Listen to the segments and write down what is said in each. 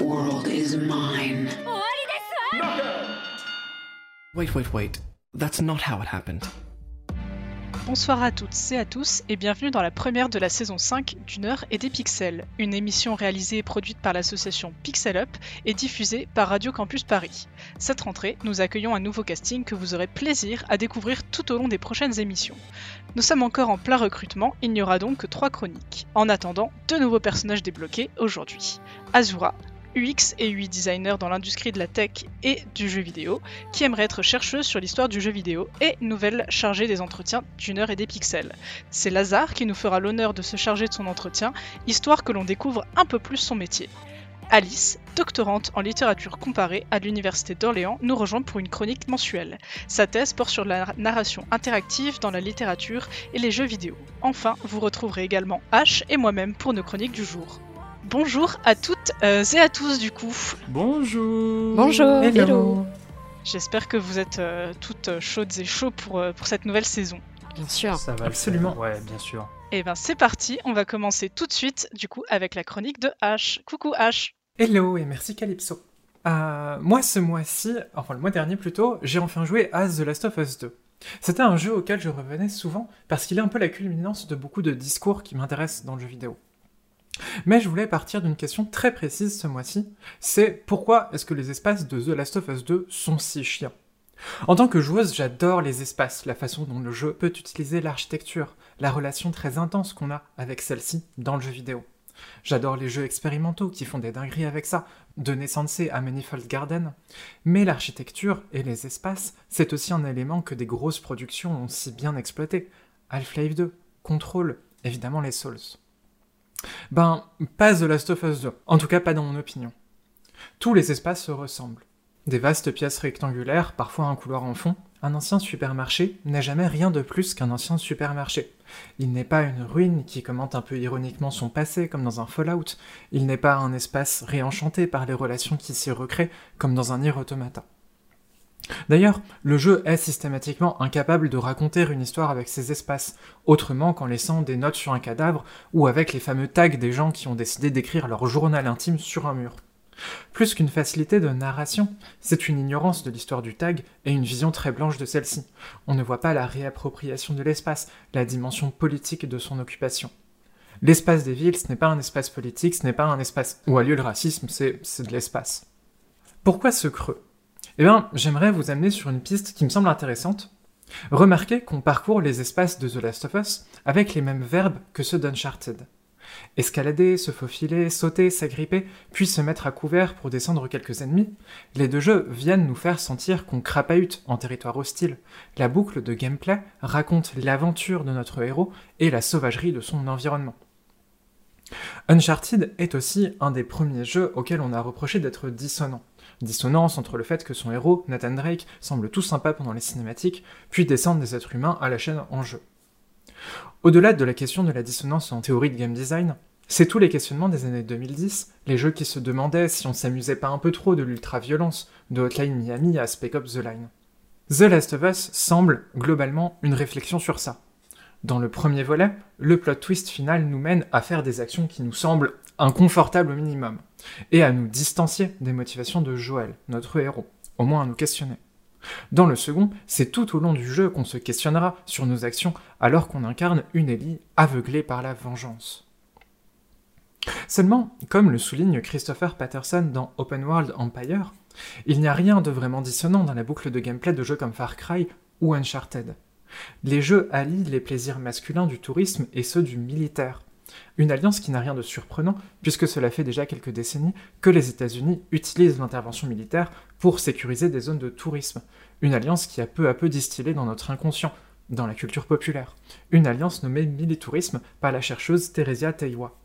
world is mine. Wait, wait, wait. That's not how it happened. Bonsoir à toutes et à tous et bienvenue dans la première de la saison 5 d'une heure et des pixels, une émission réalisée et produite par l'association Pixel Up et diffusée par Radio Campus Paris. Cette rentrée, nous accueillons un nouveau casting que vous aurez plaisir à découvrir tout au long des prochaines émissions. Nous sommes encore en plein recrutement, il n'y aura donc que trois chroniques. En attendant, deux nouveaux personnages débloqués aujourd'hui. Azura, UX et UI designer dans l'industrie de la tech et du jeu vidéo, qui aimerait être chercheuse sur l'histoire du jeu vidéo et nouvelle chargée des entretiens d'une heure et des pixels. C'est Lazare qui nous fera l'honneur de se charger de son entretien, histoire que l'on découvre un peu plus son métier. Alice, doctorante en littérature comparée à l'Université d'Orléans, nous rejoint pour une chronique mensuelle. Sa thèse porte sur la narration interactive dans la littérature et les jeux vidéo. Enfin, vous retrouverez également H et moi-même pour nos chroniques du jour. Bonjour à toutes euh, et à tous du coup. Bonjour Bonjour. Hello. J'espère que vous êtes euh, toutes chaudes et chauds pour, euh, pour cette nouvelle saison. Bien sûr. Ça va Absolument. faire. Ouais, bien sûr. Et ben c'est parti, on va commencer tout de suite du coup avec la chronique de H. Coucou H. Hello et merci Calypso. Euh, moi ce mois-ci, enfin le mois dernier plutôt, j'ai enfin joué à The Last of Us 2. C'était un jeu auquel je revenais souvent parce qu'il est un peu la culminance de beaucoup de discours qui m'intéressent dans le jeu vidéo. Mais je voulais partir d'une question très précise ce mois-ci, c'est pourquoi est-ce que les espaces de The Last of Us 2 sont si chiants? En tant que joueuse, j'adore les espaces, la façon dont le jeu peut utiliser l'architecture, la relation très intense qu'on a avec celle-ci dans le jeu vidéo. J'adore les jeux expérimentaux qui font des dingueries avec ça, de Naissance à Manifold Garden. Mais l'architecture et les espaces, c'est aussi un élément que des grosses productions ont si bien exploité. Half-Life 2, Control, évidemment les Souls. Ben, pas The Last of Us 2, en tout cas pas dans mon opinion. Tous les espaces se ressemblent. Des vastes pièces rectangulaires, parfois un couloir en fond, un ancien supermarché n'est jamais rien de plus qu'un ancien supermarché. Il n'est pas une ruine qui commente un peu ironiquement son passé comme dans un Fallout, il n'est pas un espace réenchanté par les relations qui s'y recréent comme dans un Nier Automata. D'ailleurs, le jeu est systématiquement incapable de raconter une histoire avec ces espaces, autrement qu'en laissant des notes sur un cadavre ou avec les fameux tags des gens qui ont décidé d'écrire leur journal intime sur un mur. Plus qu'une facilité de narration, c'est une ignorance de l'histoire du tag et une vision très blanche de celle-ci. On ne voit pas la réappropriation de l'espace, la dimension politique de son occupation. L'espace des villes, ce n'est pas un espace politique, ce n'est pas un espace où a lieu le racisme, c'est de l'espace. Pourquoi ce creux? Eh bien, j'aimerais vous amener sur une piste qui me semble intéressante. Remarquez qu'on parcourt les espaces de The Last of Us avec les mêmes verbes que ceux d'Uncharted. Escalader, se faufiler, sauter, s'agripper, puis se mettre à couvert pour descendre quelques ennemis, les deux jeux viennent nous faire sentir qu'on crapahute en territoire hostile. La boucle de gameplay raconte l'aventure de notre héros et la sauvagerie de son environnement. Uncharted est aussi un des premiers jeux auxquels on a reproché d'être dissonant. Dissonance entre le fait que son héros, Nathan Drake, semble tout sympa pendant les cinématiques, puis descendre des êtres humains à la chaîne en jeu. Au-delà de la question de la dissonance en théorie de game design, c'est tous les questionnements des années 2010, les jeux qui se demandaient si on s'amusait pas un peu trop de l'ultra-violence, de Hotline Miami à Spec Ops The Line. The Last of Us semble, globalement, une réflexion sur ça. Dans le premier volet, le plot twist final nous mène à faire des actions qui nous semblent inconfortables au minimum, et à nous distancier des motivations de Joel, notre héros, au moins à nous questionner. Dans le second, c'est tout au long du jeu qu'on se questionnera sur nos actions alors qu'on incarne une Ellie aveuglée par la vengeance. Seulement, comme le souligne Christopher Patterson dans Open World Empire, il n'y a rien de vraiment dissonant dans la boucle de gameplay de jeux comme Far Cry ou Uncharted. Les jeux allient les plaisirs masculins du tourisme et ceux du militaire. Une alliance qui n'a rien de surprenant, puisque cela fait déjà quelques décennies que les États-Unis utilisent l'intervention militaire pour sécuriser des zones de tourisme. Une alliance qui a peu à peu distillé dans notre inconscient, dans la culture populaire. Une alliance nommée Militourisme par la chercheuse Theresia Teiwa.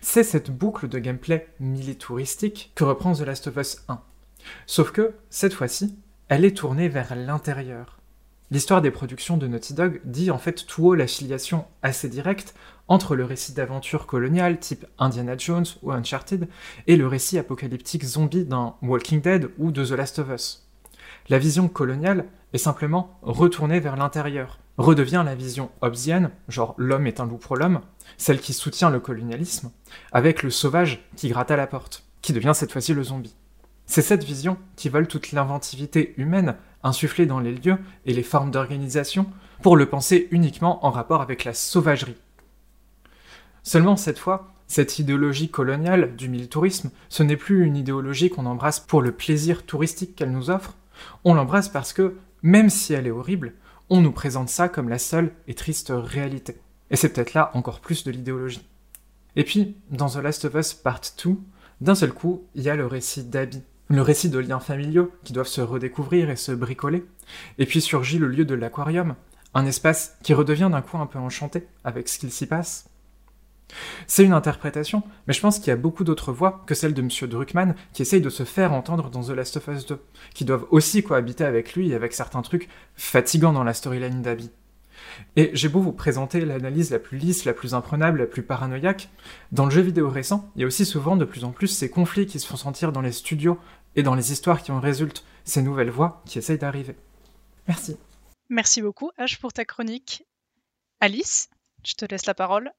C'est cette boucle de gameplay militouristique que reprend The Last of Us 1. Sauf que, cette fois-ci, elle est tournée vers l'intérieur. L'histoire des productions de Naughty Dog dit en fait tout haut la filiation assez directe entre le récit d'aventure coloniale type Indiana Jones ou Uncharted et le récit apocalyptique zombie d'un Walking Dead ou de The Last of Us. La vision coloniale est simplement retournée vers l'intérieur, redevient la vision hobbesienne, genre l'homme est un loup pour l'homme, celle qui soutient le colonialisme, avec le sauvage qui gratte à la porte, qui devient cette fois-ci le zombie. C'est cette vision qui vole toute l'inventivité humaine insufflée dans les lieux et les formes d'organisation pour le penser uniquement en rapport avec la sauvagerie. Seulement cette fois, cette idéologie coloniale du militourisme, ce n'est plus une idéologie qu'on embrasse pour le plaisir touristique qu'elle nous offre, on l'embrasse parce que, même si elle est horrible, on nous présente ça comme la seule et triste réalité. Et c'est peut-être là encore plus de l'idéologie. Et puis, dans The Last of Us Part 2, d'un seul coup, il y a le récit d'Abby, le récit de liens familiaux qui doivent se redécouvrir et se bricoler, et puis surgit le lieu de l'aquarium, un espace qui redevient d'un coup un peu enchanté avec ce qu'il s'y passe. C'est une interprétation, mais je pense qu'il y a beaucoup d'autres voix que celle de M. Druckmann qui essayent de se faire entendre dans The Last of Us 2, qui doivent aussi cohabiter avec lui et avec certains trucs fatigants dans la storyline d'Abby. Et j'ai beau vous présenter l'analyse la plus lisse, la plus imprenable, la plus paranoïaque, dans le jeu vidéo récent, il y a aussi souvent de plus en plus ces conflits qui se font sentir dans les studios et dans les histoires qui en résultent, ces nouvelles voix qui essayent d'arriver. Merci. Merci beaucoup, H, pour ta chronique. Alice, je te laisse la parole.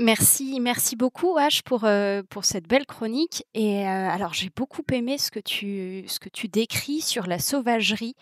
Merci, merci beaucoup H pour, euh, pour cette belle chronique. Et euh, alors j'ai beaucoup aimé ce que tu, ce que tu décris sur la sauvagerie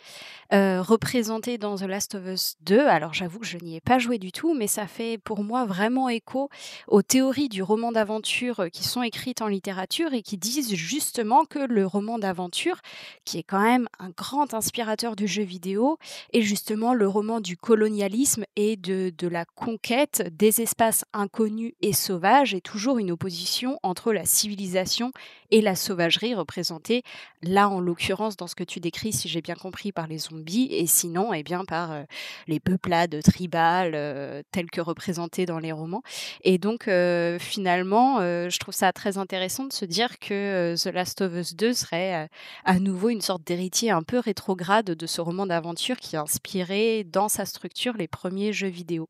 euh, représentée dans The Last of Us 2. Alors j'avoue que je n'y ai pas joué du tout, mais ça fait pour moi vraiment écho aux théories du roman d'aventure qui sont écrites en littérature et qui disent justement que le roman d'aventure, qui est quand même un grand inspirateur du jeu vidéo, est justement le roman du colonialisme et de, de la conquête des espaces inconnus et sauvage et toujours une opposition entre la civilisation et la sauvagerie représentée, là en l'occurrence dans ce que tu décris, si j'ai bien compris, par les zombies, et sinon eh bien, par euh, les peuplades tribales euh, telles que représentées dans les romans. Et donc euh, finalement, je trouve ça très intéressant de se dire que The Last of Us 2 serait à nouveau une sorte d'héritier un peu rétrograde de ce roman d'aventure qui a inspiré dans sa structure les premiers jeux vidéo.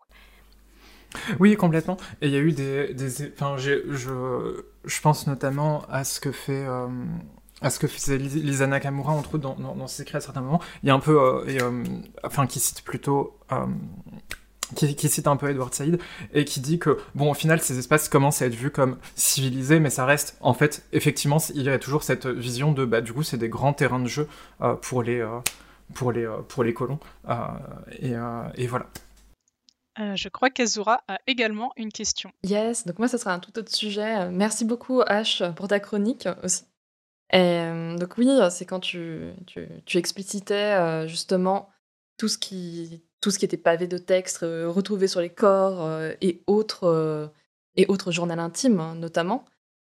Oui, complètement. Et il y a eu des, enfin, je, je pense notamment à ce que fait. Euh, à ce que faisait Lisa Nakamura, entre autres, dans, dans, ses écrits à certains moments. Il y a un peu. Euh, et, euh, enfin, qui cite plutôt. Qui, cite un peu Edward Said et qui dit que bon au final ces espaces commencent à être vus comme civilisés mais ça reste en fait effectivement il y a toujours cette vision de bah du coup c'est des grands terrains de jeu pour les pour les pour les colons et voilà euh, je crois qu'Azura a également une question. Yes, donc moi, ce sera un tout autre sujet. Merci beaucoup, H, pour ta chronique aussi. Et, donc oui, c'est quand tu, tu, explicitais euh, justement tout ce, qui, tout ce qui était pavé de texte, euh, retrouvé sur les corps et, autres, et autres journaux intimes, hein, notamment.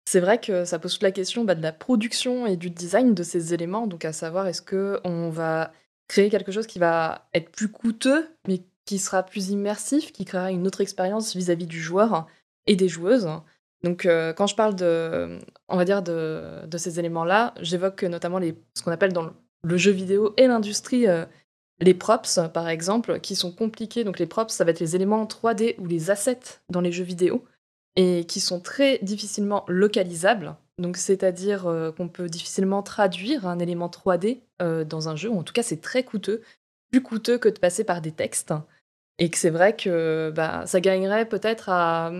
C'est vrai que ça pose toute la question bah, de la production et du design de ces éléments, donc à savoir est-ce qu'on va créer quelque chose qui va être plus coûteux, mais qui sera plus immersif, qui créera une autre expérience vis-à-vis du joueur et des joueuses. Donc, euh, quand je parle de, on va dire de, ces éléments-là, j'évoque notamment ce qu'on appelle dans le jeu vidéo et l'industrie euh, les props, par exemple, qui sont compliqués. Donc, les props, ça va être les éléments 3D ou les assets dans les jeux vidéo et qui sont très difficilement localisables. Donc, c'est-à-dire euh, qu'on peut difficilement traduire un élément 3D dans un jeu, ou en tout cas, c'est très coûteux, plus coûteux que de passer par des textes. Et que c'est vrai que bah, ça gagnerait peut-être à,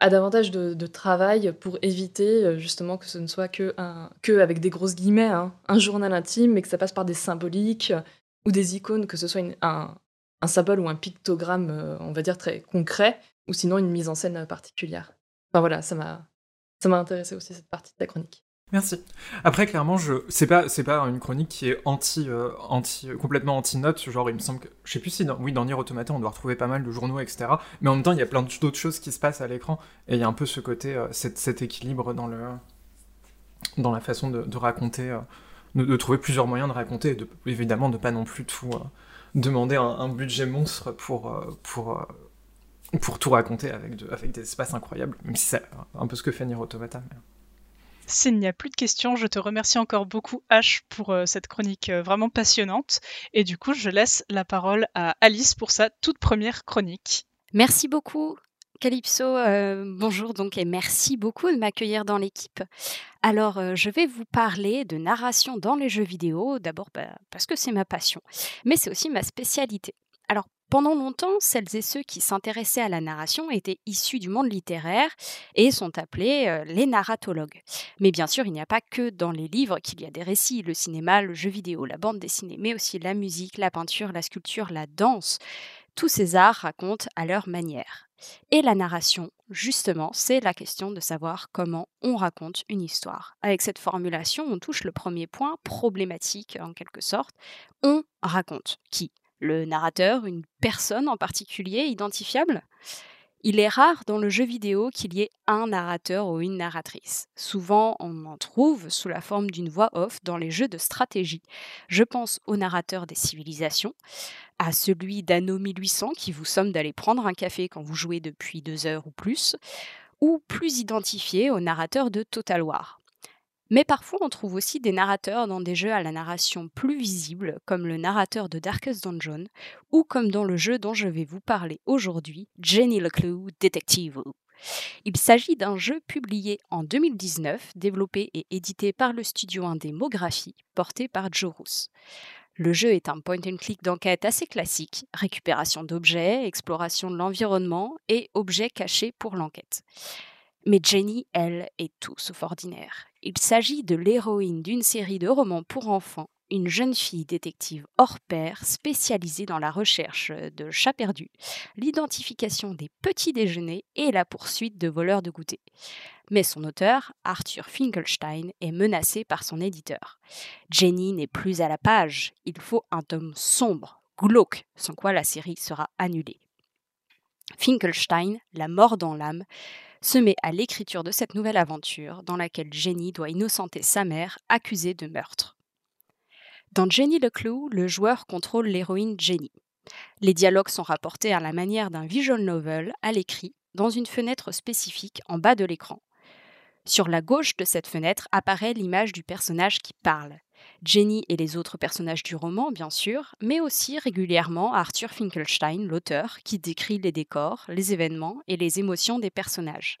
davantage de, travail pour éviter euh, justement que ce ne soit que, un, que avec des grosses guillemets, hein, un journal intime, mais que ça passe par des symboliques ou des icônes, que ce soit un, un, symbole ou un pictogramme, euh, on va dire, très concret, ou sinon une mise en scène particulière. Enfin voilà, ça m'a intéressé aussi cette partie de la chronique. Merci. Après, clairement, je c'est pas une chronique qui est anti euh, anti complètement anti note. Genre, il me semble que je sais plus si dans, oui dans Nier Automata on doit retrouver pas mal de journaux etc. Mais en même temps, il y a plein d'autres choses qui se passent à l'écran et il y a un peu ce côté euh, cet, équilibre dans la façon de, raconter, euh, de, trouver plusieurs moyens de raconter et de, évidemment de pas non plus tout demander un, budget monstre pour tout raconter avec, de, avec des espaces incroyables, même si c'est un peu ce que fait Nier Automata. S'il n'y a plus de questions, je te remercie encore beaucoup, H, pour euh, cette chronique euh, vraiment passionnante. Et du coup, je laisse la parole à Alice pour sa toute première chronique. Merci beaucoup. Calypso, euh, bonjour donc et merci beaucoup de m'accueillir dans l'équipe. Alors, je vais vous parler de narration dans les jeux vidéo, d'abord bah, parce que c'est ma passion, mais c'est aussi ma spécialité. Alors, pendant longtemps, celles et ceux qui s'intéressaient à la narration étaient issus du monde littéraire et sont appelés euh, les narratologues. Mais bien sûr, il n'y a pas que dans les livres qu'il y a des récits, le cinéma, le jeu vidéo, la bande dessinée, mais aussi la musique, la peinture, la sculpture, la danse. Tous ces arts racontent à leur manière. Et la narration, justement, c'est la question de savoir comment on raconte une histoire. Avec cette formulation, on touche le premier point problématique en quelque sorte. On raconte qui? Le narrateur, une personne en particulier identifiable il est rare dans le jeu vidéo qu'il y ait un narrateur ou une narratrice. Souvent, on en trouve sous la forme d'une voix off dans les jeux de stratégie. Je pense au narrateur des civilisations, à celui d'Anno 1800 qui vous somme d'aller prendre un café quand vous jouez depuis deux heures ou plus, ou plus identifié au narrateur de Total War. Mais parfois, on trouve aussi des narrateurs dans des jeux à la narration plus visible, comme le narrateur de Darkest Dungeon, ou comme dans le jeu dont je vais vous parler aujourd'hui, Jenny Leclue Detective. Il s'agit d'un jeu publié en 2019, développé et édité par le studio Indémographie, porté par Jorus. Le jeu est un point and click d'enquête assez classique, récupération d'objets, exploration de l'environnement et objets cachés pour l'enquête. Mais Jenny, elle, est tout sauf ordinaire. Il s'agit de l'héroïne d'une série de romans pour enfants, une jeune fille détective hors pair spécialisée dans la recherche de chats perdus, l'identification des petits déjeuners et la poursuite de voleurs de goûter. Mais son auteur, Arthur Finkelstein, est menacé par son éditeur. Jenny n'est plus à la page, il faut un tome sombre, glauque, sans quoi la série sera annulée. Finkelstein, la mort dans l'âme, se met à l'écriture de cette nouvelle aventure dans laquelle Jenny doit innocenter sa mère accusée de meurtre. Dans Jenny le Clou, le joueur contrôle l'héroïne Jenny. Les dialogues sont rapportés à la manière d'un visual novel à l'écrit dans une fenêtre spécifique en bas de l'écran. Sur la gauche de cette fenêtre apparaît l'image du personnage qui parle. Jenny et les autres personnages du roman, bien sûr, mais aussi régulièrement Arthur Finkelstein, l'auteur, qui décrit les décors, les événements et les émotions des personnages.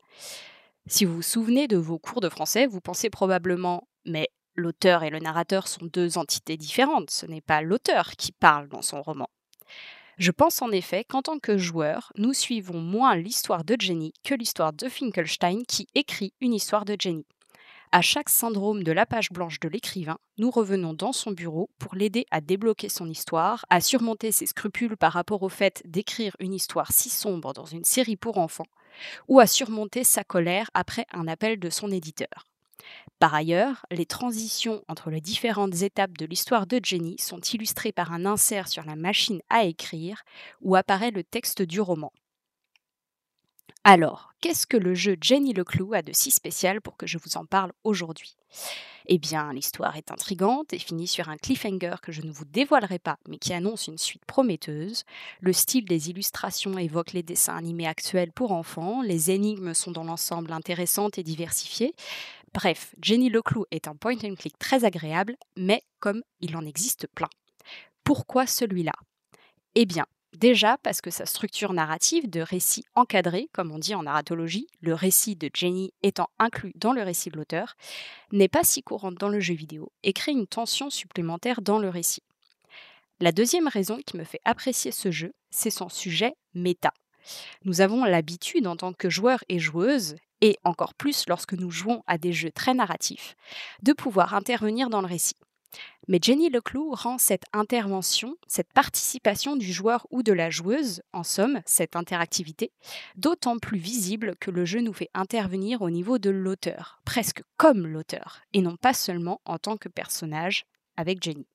Si vous vous souvenez de vos cours de français, vous pensez probablement Mais l'auteur et le narrateur sont deux entités différentes, ce n'est pas l'auteur qui parle dans son roman. Je pense en effet qu'en tant que joueur, nous suivons moins l'histoire de Jenny que l'histoire de Finkelstein qui écrit une histoire de Jenny. À chaque syndrome de la page blanche de l'écrivain, nous revenons dans son bureau pour l'aider à débloquer son histoire, à surmonter ses scrupules par rapport au fait d'écrire une histoire si sombre dans une série pour enfants, ou à surmonter sa colère après un appel de son éditeur. Par ailleurs, les transitions entre les différentes étapes de l'histoire de Jenny sont illustrées par un insert sur la machine à écrire où apparaît le texte du roman. Alors, qu'est-ce que le jeu Jenny le Clou a de si spécial pour que je vous en parle aujourd'hui? Eh bien, l'histoire est intrigante et finit sur un cliffhanger que je ne vous dévoilerai pas, mais qui annonce une suite prometteuse. Le style des illustrations évoque les dessins animés actuels pour enfants, les énigmes sont dans l'ensemble intéressantes et diversifiées. Bref, Jenny le Clou est un point and click très agréable, mais comme il en existe plein. Pourquoi celui-là? Eh bien, Déjà parce que sa structure narrative de récit encadré, comme on dit en narratologie, le récit de Jenny étant inclus dans le récit de l'auteur, n'est pas si courante dans le jeu vidéo et crée une tension supplémentaire dans le récit. La deuxième raison qui me fait apprécier ce jeu, c'est son sujet méta. Nous avons l'habitude en tant que joueurs et joueuses, et encore plus lorsque nous jouons à des jeux très narratifs, de pouvoir intervenir dans le récit. Mais Jenny Leclou rend cette intervention, cette participation du joueur ou de la joueuse, en somme, cette interactivité, d'autant plus visible que le jeu nous fait intervenir au niveau de l'auteur, presque comme l'auteur, et non pas seulement en tant que personnage avec Jenny.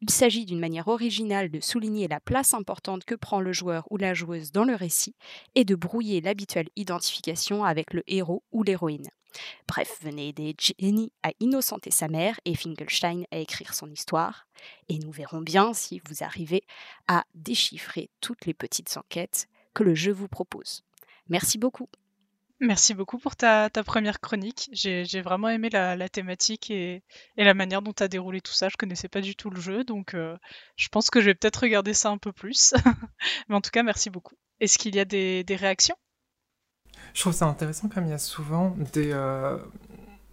Il s'agit d'une manière originale de souligner la place importante que prend le joueur ou la joueuse dans le récit et de brouiller l'habituelle identification avec le héros ou l'héroïne. Bref, venez aider Jenny à innocenter sa mère et Finkelstein à écrire son histoire, et nous verrons bien si vous arrivez à déchiffrer toutes les petites enquêtes que le jeu vous propose. Merci beaucoup. Merci beaucoup pour ta, première chronique. J'ai vraiment aimé la, thématique et, la manière dont tu as déroulé tout ça. Je connaissais pas du tout le jeu, donc euh, je pense que je vais peut-être regarder ça un peu plus. Mais en tout cas, merci beaucoup. Est-ce qu'il y a des réactions? Je trouve ça intéressant comme il y a souvent euh,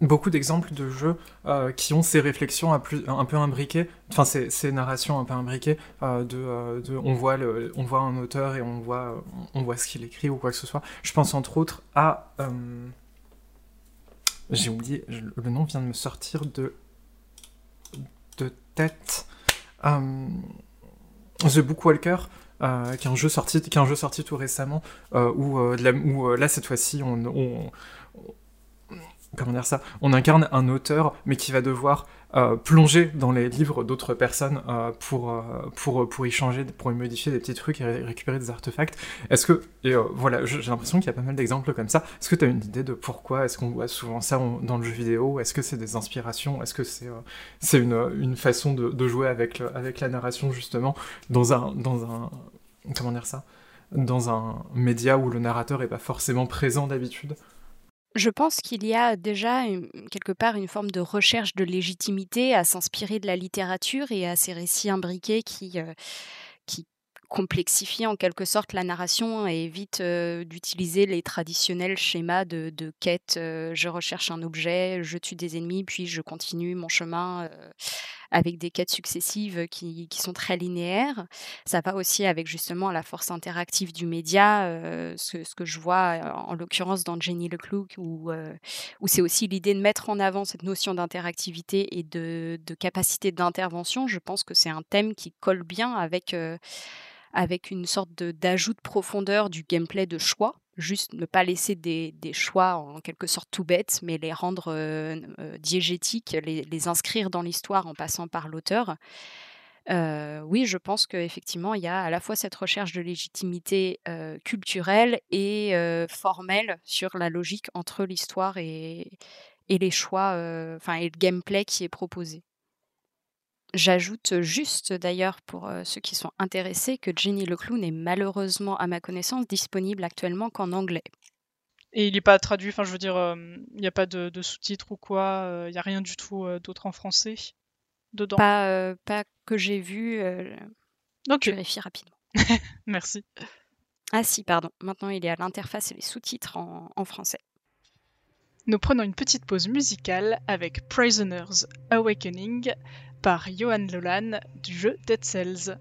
beaucoup d'exemples de jeux euh, qui ont ces réflexions un, peu imbriquées, enfin ces, narrations un peu imbriquées, euh, de, on, voit un auteur et on voit, on voit ce qu'il écrit ou quoi que ce soit. Je pense entre autres à... J'ai oublié, le nom vient de me sortir de, de tête. The Bookwalker, euh, qui est un jeu sorti, jeu sorti tout récemment, euh, où, euh, euh, là cette fois-ci on- comment dire ça On incarne un auteur, mais qui va devoir euh, plonger dans les livres d'autres personnes euh, pour, euh, pour, pour y changer, pour y modifier des petits trucs et ré- récupérer des artefacts. Est-ce que, et voilà, j'ai l'impression qu'il y a pas mal d'exemples comme ça. Est-ce que tu as une idée de pourquoi est-ce qu'on voit souvent ça dans le jeu vidéo? Est-ce que c'est des inspirations? Est-ce que c'est c'est une, une façon de, jouer avec, avec la narration, justement, dans un, dans un. Comment dire ça? Dans un média où le narrateur est pas forcément présent d'habitude? Je pense qu'il y a déjà quelque part une forme de recherche de légitimité à s'inspirer de la littérature et à ces récits imbriqués qui, euh, qui complexifient en quelque sorte la narration et évitent euh, d'utiliser les traditionnels schémas de, de quête. euh, je recherche un objet, je tue des ennemis, puis je continue mon chemin euh, avec des quêtes successives qui, qui sont très linéaires. Ça va aussi avec justement la force interactive du média, ce, que je vois en l'occurrence dans Jenny Leclerc, où, où c'est aussi l'idée de mettre en avant cette notion d'interactivité et de, de capacité d'intervention. Je pense que c'est un thème qui colle bien avec, avec une sorte d'ajout de profondeur du gameplay de choix. Juste ne pas laisser des, choix en quelque sorte tout bêtes, mais les rendre euh, euh, diégétiques, les, inscrire dans l'histoire en passant par l'auteur. Euh, oui, je pense qu'effectivement, il y a à la fois cette recherche de légitimité culturelle et formelle sur la logique entre l'histoire et, et les choix, enfin, et le gameplay qui est proposé. J'ajoute juste d'ailleurs pour euh, ceux qui sont intéressés que Jenny le Clown est malheureusement, à ma connaissance, disponible actuellement qu'en anglais. Et il n'est pas traduit, enfin je veux dire, euh, il n'y a pas de, de sous-titres ou quoi, il n'y a rien du tout d'autre en français dedans? Pas, pas que j'ai vu. Je vérifie rapidement. Merci. Ah si, pardon. Maintenant, il est à l'interface et les sous-titres en, en français. Nous prenons une petite pause musicale avec Prisoners Awakening par Johan Lolan du jeu Dead Cells.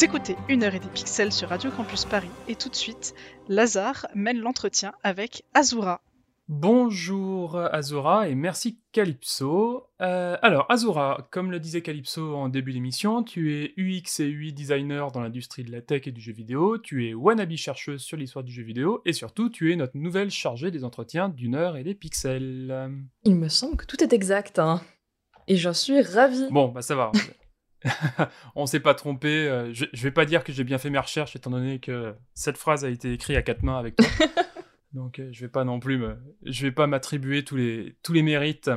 Vous écoutez Une heure et des pixels sur Radio Campus Paris et tout de suite, Lazare mène l'entretien avec Azura. Bonjour Azura et merci Calypso. Euh, alors Azura, comme le disait Calypso en début d'émission, tu es UX et UI designer dans l'industrie de la tech et du jeu vidéo, tu es wannabe chercheuse sur l'histoire du jeu vidéo et surtout tu es notre nouvelle chargée des entretiens d'une heure et des pixels. Il me semble que tout est exact, hein. et j'en suis ravie. Bon, bah ça va. on s'est pas trompé. euh, Je, je vais pas dire que j'ai bien fait mes recherches étant donné que cette phrase a été écrite à quatre mains avec toi. Donc euh, je vais pas non plus me, je vais pas m'attribuer tous les tous les mérites.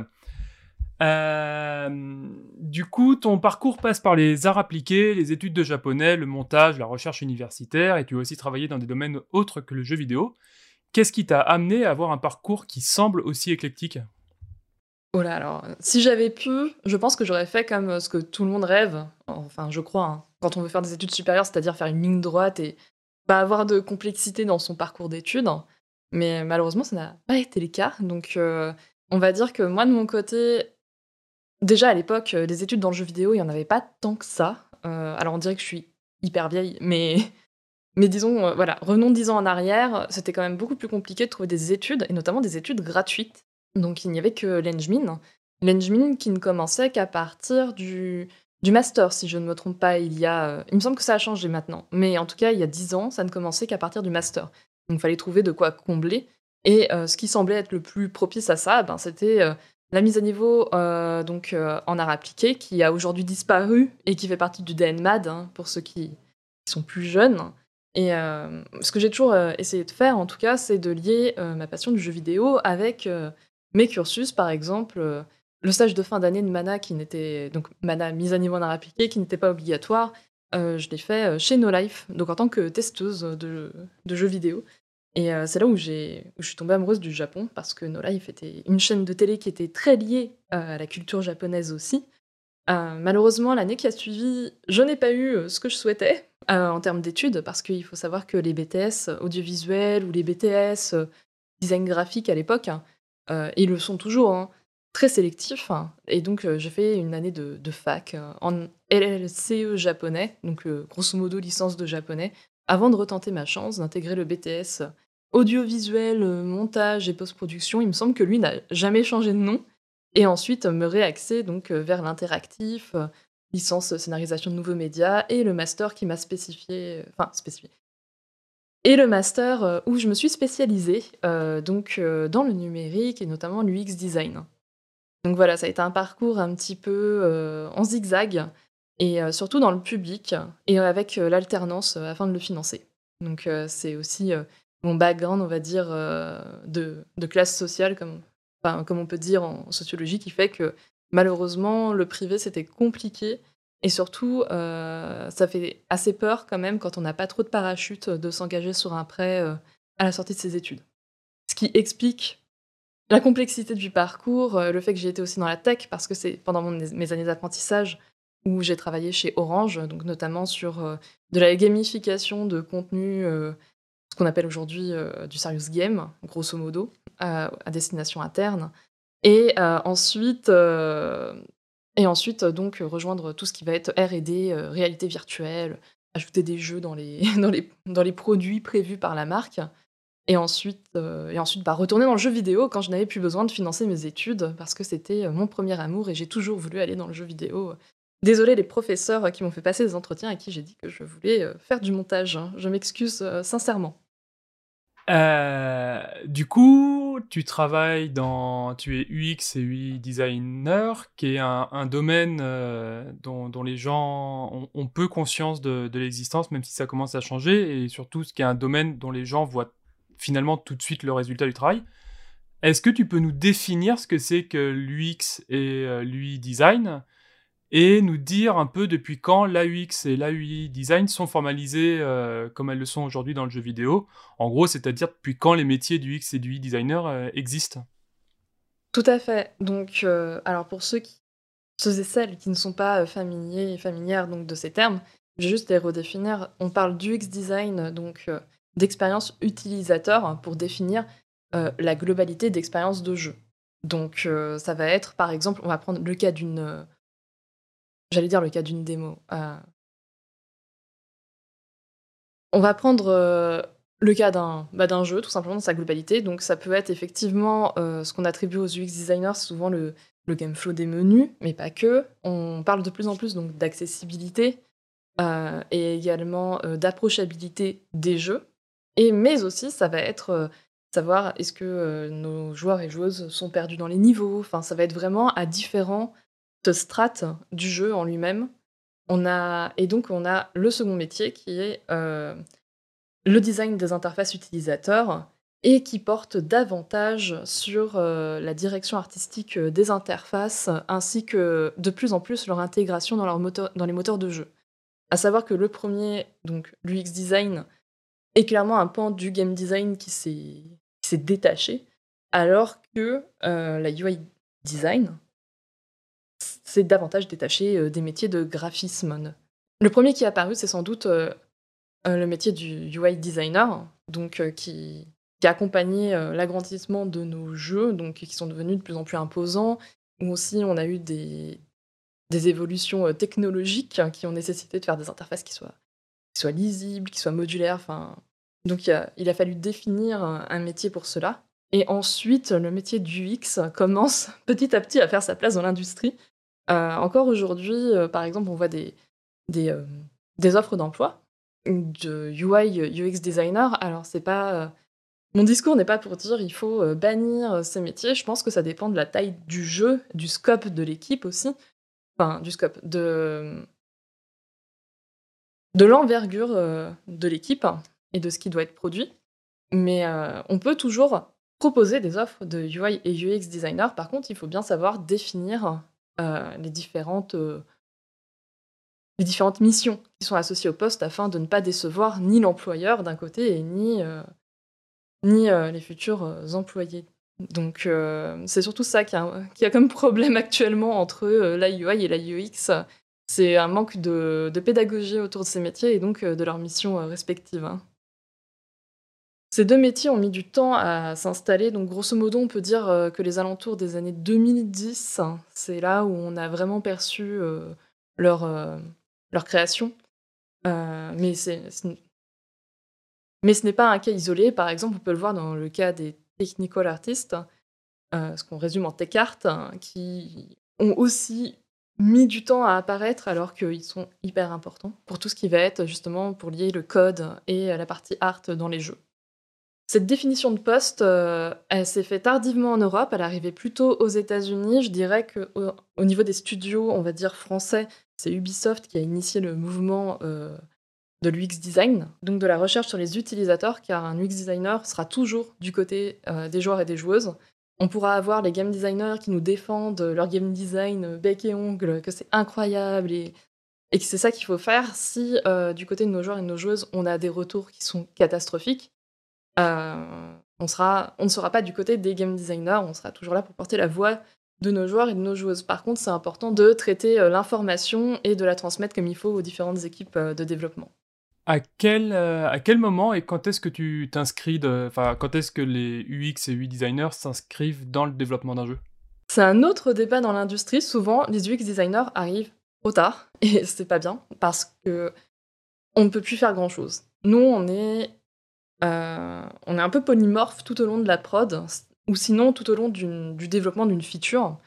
Euh, du coup, ton parcours passe par les arts appliqués, les études de japonais, le montage, la recherche universitaire, et tu as aussi travaillé dans des domaines autres que le jeu vidéo. Qu'est-ce qui t'a amené à avoir un parcours qui semble aussi éclectique? Oh là, alors, si j'avais pu, je pense que j'aurais fait comme euh, ce que tout le monde rêve, enfin, je crois, hein, quand on veut faire des études supérieures, c'est-à-dire faire une ligne droite et pas avoir de complexité dans son parcours d'études. Mais malheureusement, ça n'a pas été le cas. Donc, euh, on va dire que moi, de mon côté, déjà à l'époque, euh, des études dans le jeu vidéo, il n'y en avait pas tant que ça. Alors, on dirait que je suis hyper vieille, mais, mais disons, voilà, revenons dix ans en arrière, c'était quand même beaucoup plus compliqué de trouver des études, et notamment des études gratuites. Donc, il n'y avait que l'Engmin. L'Engmin qui ne commençait qu'à partir du, master, si je ne me trompe pas. Il y a, euh, il me semble que ça a changé maintenant, mais en tout cas, il y a dix ans, ça ne commençait qu'à partir du master. Donc, il fallait trouver de quoi combler. Et euh, ce qui semblait être le plus propice à ça, ben, c'était euh, la mise à niveau donc, en art appliqué, qui a aujourd'hui disparu et qui fait partie du DNMAD, hein, pour ceux qui, sont plus jeunes. Et ce que j'ai toujours essayé de faire, en tout cas, c'est de lier ma passion du jeu vidéo avec mes cursus, par exemple. euh, le stage de fin d'année de Mana, qui n'était donc Mana mise à niveau en art appliqué, qui n'était pas obligatoire, euh, je l'ai fait euh, chez No Life, donc en tant que testeuse de, jeux vidéo. Et c'est là où, j'ai, je suis tombée amoureuse du Japon, parce que No Life était une chaîne de télé qui était très liée à la culture japonaise aussi. Malheureusement, l'année qui a suivi, je n'ai pas eu ce que je souhaitais en termes d'études, parce qu'il faut savoir que les BTS audiovisuels ou les BTS design graphique à l'époque, hein, euh, ils le sont toujours, hein, très sélectifs. hein. et donc, euh, j'ai fait une année de, fac euh, en LLCE japonais, donc grosso modo licence de japonais, avant de retenter ma chance d'intégrer le BTS audiovisuel, montage et post-production. Il me semble que lui n'a jamais changé de nom. Et ensuite, me réaxer donc vers l'interactif, licence scénarisation de nouveaux médias, et le master qui m'a spécifié, enfin spécifié, et le master euh, où je me suis spécialisée, euh, donc euh, dans le numérique et notamment l'UX design. Donc voilà, ça a été un parcours un petit peu en zigzag, et surtout dans le public, et avec l'alternance afin de le financer. Donc c'est aussi mon background, on va dire, de, classe sociale, comme, comme on peut dire en sociologie, qui fait que malheureusement, le privé, c'était compliqué. Et surtout, euh, ça fait assez peur quand même quand on n'a pas trop de parachute de s'engager sur un prêt euh, à la sortie de ses études. Ce qui explique la complexité du parcours, euh, le fait que j'ai été aussi dans la tech, parce que c'est pendant mes années d'apprentissage où j'ai travaillé chez Orange, donc notamment sur euh, de la gamification de contenu, euh, ce qu'on appelle aujourd'hui euh, du serious game, grosso modo, à, destination interne. Et euh, ensuite, euh, et ensuite euh, donc euh, rejoindre tout ce qui va être R&D, euh, réalité virtuelle, ajouter des jeux dans les, produits prévus par la marque. Et ensuite, et ensuite bah, retourner dans le jeu vidéo quand je n'avais plus besoin de financer mes études, parce que c'était mon premier amour et j'ai toujours voulu aller dans le jeu vidéo. Désolé les professeurs qui m'ont fait passer des entretiens à qui j'ai dit que je voulais faire du montage. hein. Je m'excuse sincèrement. Euh, du coup, tu travailles dans, tu es UX et UI designer, qui est un, domaine euh, dont, les gens ont, peu conscience de, de l'existence, même si ça commence à changer, et surtout ce qui est un domaine dont les gens voient finalement tout de suite le résultat du travail. Est-ce que tu peux nous définir ce que c'est que l'UX et euh, l'UI design? Et nous dire un peu depuis quand l'AUX et l'AUI design sont formalisés euh, comme elles le sont aujourd'hui dans le jeu vidéo. En gros, c'est-à-dire depuis quand les métiers du et du UI designer euh, existent. Tout à fait. Donc, euh, alors pour ceux, qui, et celles qui ne sont pas familiers et familières donc, de ces termes, je vais juste les redéfinir. On parle d'UX design, donc d'expérience utilisateur, hein, pour définir la globalité d'expérience de jeu. Donc, ça va être, par exemple, on va prendre le cas d'une. Euh, J'allais dire le cas d'une démo. euh, on va prendre le cas d'un bah, d'un jeu, tout simplement dans sa globalité. Donc ça peut être effectivement ce qu'on attribue aux UX designers, souvent le, le game flow des menus, mais pas que. On parle de plus en plus donc d'accessibilité et également d'approchabilité des jeux. Et mais aussi, ça va être savoir est-ce que nos joueurs et joueuses sont perdus dans les niveaux. Enfin, ça va être vraiment à différentes strates du jeu en lui-même. On a et donc on a le second métier qui est le design des interfaces utilisateurs et qui porte davantage sur la direction artistique des interfaces ainsi que de plus en plus leur intégration dans les moteurs de jeu. À savoir que le premier, donc l'UX design, est clairement un pan du game design qui s'est détaché, alors que euh, la UI design s'est davantage détaché euh, des métiers de graphisme. Le premier qui est apparu, c'est sans doute euh, le métier du UI designer, donc qui, a accompagné l'agrandissement de nos jeux, donc qui sont devenus de plus en plus imposants, où aussi on a eu des, des évolutions technologiques qui ont nécessité de faire des interfaces qui soient, lisibles, qui soient modulaires, enfin donc il a, fallu définir un métier pour cela. Et ensuite, le métier du UX commence petit à petit à faire sa place dans l'industrie. Euh, encore aujourd'hui, euh, par exemple, on voit des, euh, offres d'emploi de UI, UX designer. Alors, c'est pas. Mon discours n'est pas pour dire il faut bannir ces métiers. Je pense que ça dépend de la taille du jeu, du scope de l'équipe aussi. Enfin, du scope, de, l'envergure de l'équipe et de ce qui doit être produit. Mais on peut toujours proposer des offres de UI et UX designer. Par contre, il faut bien savoir définir les, différentes, euh, les différentes missions qui sont associées au poste afin de ne pas décevoir ni l'employeur d'un côté et ni, ni les futurs employés. Donc c'est surtout ça qui a, qui a, comme problème actuellement entre la et la UX. C'est un manque de, de, pédagogie autour de ces métiers et donc de leurs missions respectives. Hein. Ces deux métiers ont mis du temps à s'installer, donc grosso modo, on peut dire euh, que les alentours des années 2010, c'est là où on a vraiment perçu euh, leur, euh, leur création. mais, mais ce n'est pas un cas isolé. Par exemple, on peut le voir dans le cas des technical artists, ce qu'on résume en tech art, hein, qui ont aussi mis du temps à apparaître alors qu'ils sont hyper importants pour tout ce qui va être justement pour lier le code et la partie art dans les jeux. Cette définition de poste, euh, elle s'est faite tardivement en Europe, elle arrivait plutôt aux États-Unis. Je dirais qu'au au niveau des studios, on va dire français, c'est Ubisoft qui a initié le mouvement euh, de l'UX design, donc de la recherche sur les utilisateurs, car un UX designer sera toujours du côté euh, des joueurs et des joueuses. On pourra avoir les game designers qui nous défendent leur game design bec et ongle, que c'est incroyable et, que c'est ça qu'il faut faire si du côté de nos joueurs et de nos joueuses, on a des retours qui sont catastrophiques on, sera, on ne sera pas du côté des game designers, on sera toujours là pour porter la voix de nos joueurs et de nos joueuses. Par contre, c'est important de traiter euh, l'information et de la transmettre comme il faut aux différentes équipes euh, de développement. À quel, à quel moment et quand est-ce que tu t'inscris, enfin, quand est-ce que les UX et UI designers s'inscrivent dans le développement d'un jeu? C'est un autre débat dans l'industrie. Souvent, les UX designers arrivent trop tard et c'est pas bien parce que on ne peut plus faire grand chose. Nous, on est euh, on est un peu polymorphe tout au long de la prod, ou sinon tout au long du développement d'une feature.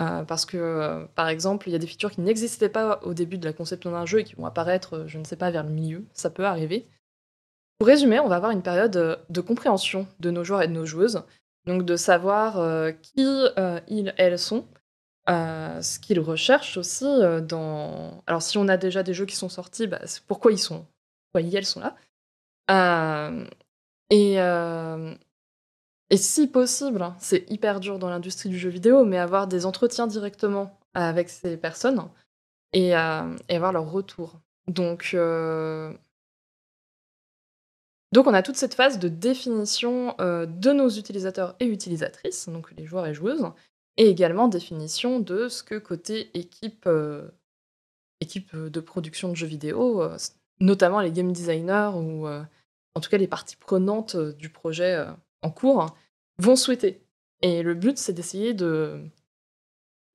Euh, parce que, par exemple, il y a des features qui n'existaient pas au début de la conception d'un jeu et qui vont apparaître, je ne sais pas, vers le milieu. Ça peut arriver. Pour résumer, on va avoir une période de compréhension de nos joueurs et de nos joueuses. Donc de savoir euh, qui ils, elles sont, ce qu'ils recherchent aussi dans... Alors si on a déjà des jeux qui sont sortis, bah, pourquoi ils sont... Pourquoi ils, elles sont là euh, et, euh, et si possible, hein, c'est hyper dur dans l'industrie du jeu vidéo, mais avoir des entretiens directement avec ces personnes et, euh, avoir leur retour. Donc, donc on a toute cette phase de définition de nos utilisateurs et utilisatrices, donc les joueurs et joueuses, et également définition de ce que côté équipe, équipe de production de jeux vidéo, notamment les game designers ou en tout cas les parties prenantes euh, du projet euh, en cours, vont souhaiter. Et le but, c'est d'essayer de,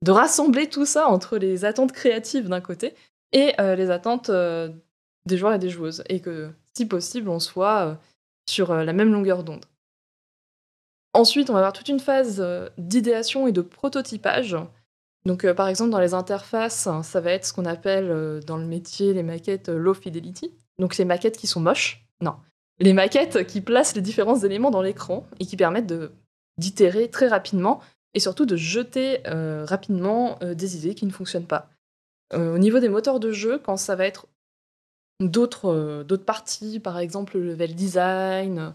de rassembler tout ça entre les attentes créatives d'un côté et euh, les attentes des joueurs et des joueuses. Et que si possible, on soit sur la même longueur d'onde. Ensuite, on va avoir toute une phase d'idéation et de prototypage. Donc, par exemple, dans les interfaces, ça va être ce qu'on appelle dans le métier les maquettes low fidelity. Donc, les maquettes qui sont moches. Non, les maquettes qui placent les différents éléments dans l'écran et qui permettent d'itérer très rapidement et surtout de jeter rapidement des idées qui ne fonctionnent pas. au niveau des moteurs de jeu, quand ça va être d'autres parties, par exemple le level design,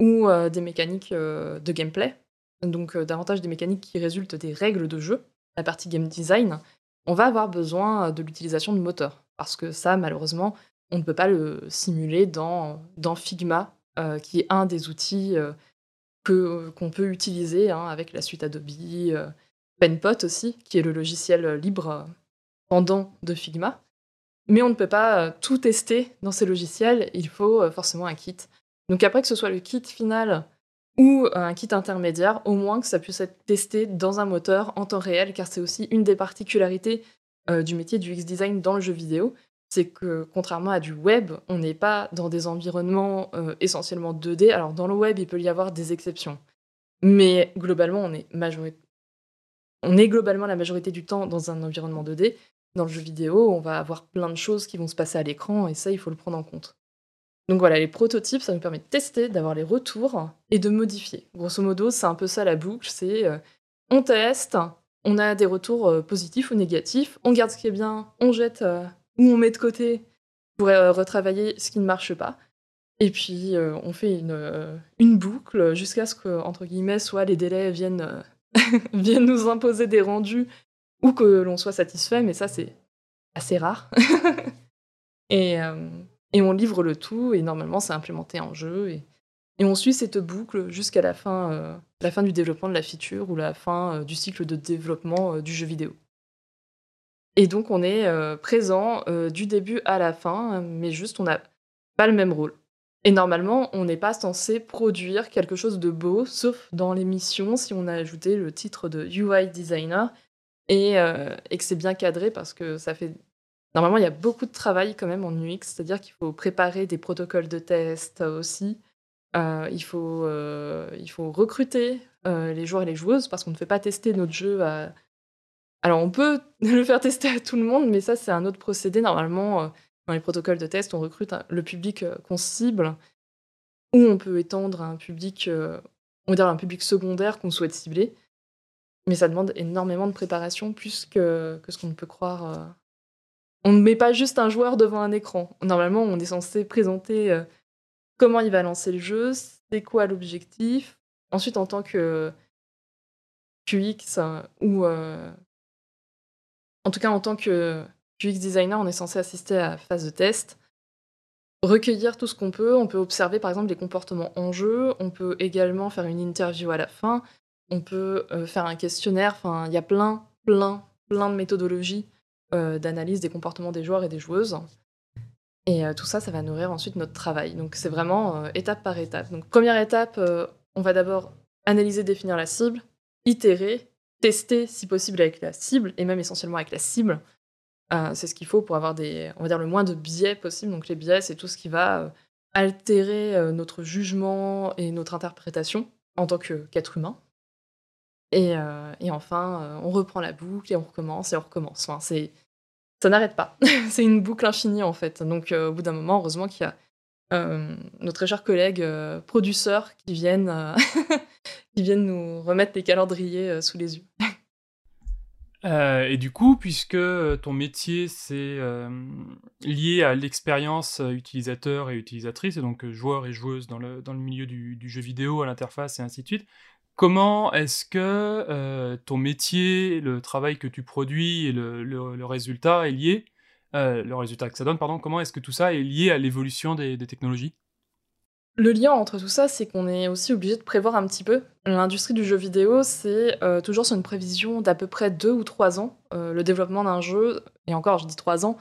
ou euh, des mécaniques euh, de gameplay, donc euh, davantage des mécaniques qui résultent des règles de jeu, la partie game design, on va avoir besoin de l'utilisation de moteurs. Parce que ça, malheureusement, on ne peut pas le simuler dans, Figma, qui est un des outils que, qu'on peut utiliser hein, avec la suite Adobe, Penpot aussi, qui est le logiciel libre pendant de Figma. Mais on ne peut pas tout tester dans ces logiciels, il faut forcément un kit. Donc après que ce soit le kit final ou un kit intermédiaire, au moins que ça puisse être testé dans un moteur en temps réel, car c'est aussi une des particularités euh, du métier du X-Design dans le jeu vidéo, c'est que contrairement à du web, on n'est pas dans des environnements euh, essentiellement 2D. Alors dans le web, il peut y avoir des exceptions, mais globalement, on est, on est globalement la majorité du temps dans un environnement 2D. Dans le jeu vidéo, on va avoir plein de choses qui vont se passer à l'écran, et ça, il faut le prendre en compte. Donc voilà, les prototypes, ça nous permet de tester, d'avoir les retours et de modifier. Grosso modo, c'est un peu ça la boucle, c'est euh, on teste, on a des retours euh, positifs ou négatifs, on garde ce qui est bien, on jette euh, ou on met de côté pour retravailler ce qui ne marche pas. Et puis on fait une, une boucle jusqu'à ce que, entre guillemets, soit les délais viennent, nous imposer des rendus ou que l'on soit satisfait, mais ça c'est assez rare. et on livre le tout, et normalement, c'est implémenté en jeu. Et, on suit cette boucle jusqu'à la fin, euh, la fin du développement de la feature ou la fin euh, du cycle de développement euh, du jeu vidéo. Et donc, on est présent du début à la fin, mais juste, on n'a pas le même rôle. Et normalement, on n'est pas censé produire quelque chose de beau, sauf dans l'émission si on a ajouté le titre de UI designer et, et que c'est bien cadré parce que ça fait Normalement, il y a beaucoup de travail quand même en UX, c'est-à-dire qu'il faut préparer des protocoles de test aussi. Euh, il, faut, euh, il faut recruter euh, les joueurs et les joueuses parce qu'on ne fait pas tester notre jeu à... Alors on peut le faire tester à tout le monde, mais ça c'est un autre procédé. Normalement, dans les protocoles de test, on recrute le public qu'on cible ou on peut étendre un public, on va dire un public secondaire qu'on souhaite cibler. Mais ça demande énormément de préparation plus que, ce qu'on peut croire on ne met pas juste un joueur devant un écran. Normalement, on est censé présenter euh, comment il va lancer le jeu, c'est quoi l'objectif. Ensuite, en tant que QX euh, ou euh, en tout cas en tant que QX designer, on est censé assister à la phase de test, recueillir tout ce qu'on peut. On peut observer par exemple les comportements en jeu. On peut également faire une interview à la fin. On peut faire un questionnaire. Enfin, il y a plein, plein, plein de méthodologies euh, d'analyse des comportements des joueurs et des joueuses. Et euh, tout ça, ça va nourrir ensuite notre travail. Donc c'est vraiment euh, étape par étape. Donc première étape, on va d'abord analyser, définir la cible, itérer, tester si possible avec la cible, et même essentiellement avec la cible. c'est ce qu'il faut pour avoir des, on va dire, le moins de biais possible. Donc les biais, c'est tout ce qui va altérer notre jugement et notre interprétation en tant qu'être humain. Euh, et, enfin, euh, on reprend la boucle et on recommence et on recommence. Enfin, c'est, ça n'arrête pas. c'est une boucle infinie en fait. Donc euh, au bout d'un moment, heureusement qu'il y a nos très chers collègues producteurs qui viennent, qui viennent nous remettre les calendriers sous les yeux. et du coup, puisque ton métier c'est lié à l'expérience utilisateur et utilisatrice, et donc joueur et joueuse dans le, dans le milieu du, jeu vidéo, à l'interface et ainsi de suite, Comment est-ce que euh, ton métier, le travail que tu produis et le, résultat est lié, euh, le résultat que ça donne, pardon, comment est-ce que tout ça est lié à l'évolution des, technologies? Le lien entre tout ça, c'est qu'on est aussi obligé de prévoir un petit peu. L'industrie du jeu vidéo, c'est euh, toujours sur une prévision d'à peu près deux ou trois ans. le développement d'un jeu, et encore, je dis trois ans,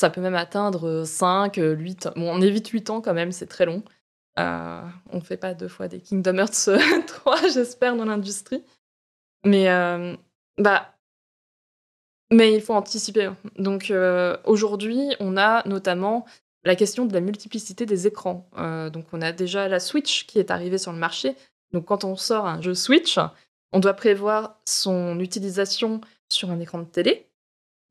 ça peut même atteindre 5, 8, bon, on évite 8 ans quand même, c'est très long. Euh, on ne fait pas deux fois des Kingdom Hearts 3, j'espère, dans l'industrie. Mais, euh, bah, mais il faut anticiper. Donc euh, aujourd'hui, on a notamment la question de la multiplicité des écrans. Euh, donc on a déjà la Switch qui est arrivée sur le marché. Donc quand on sort un jeu Switch, on doit prévoir son utilisation sur un écran de télé,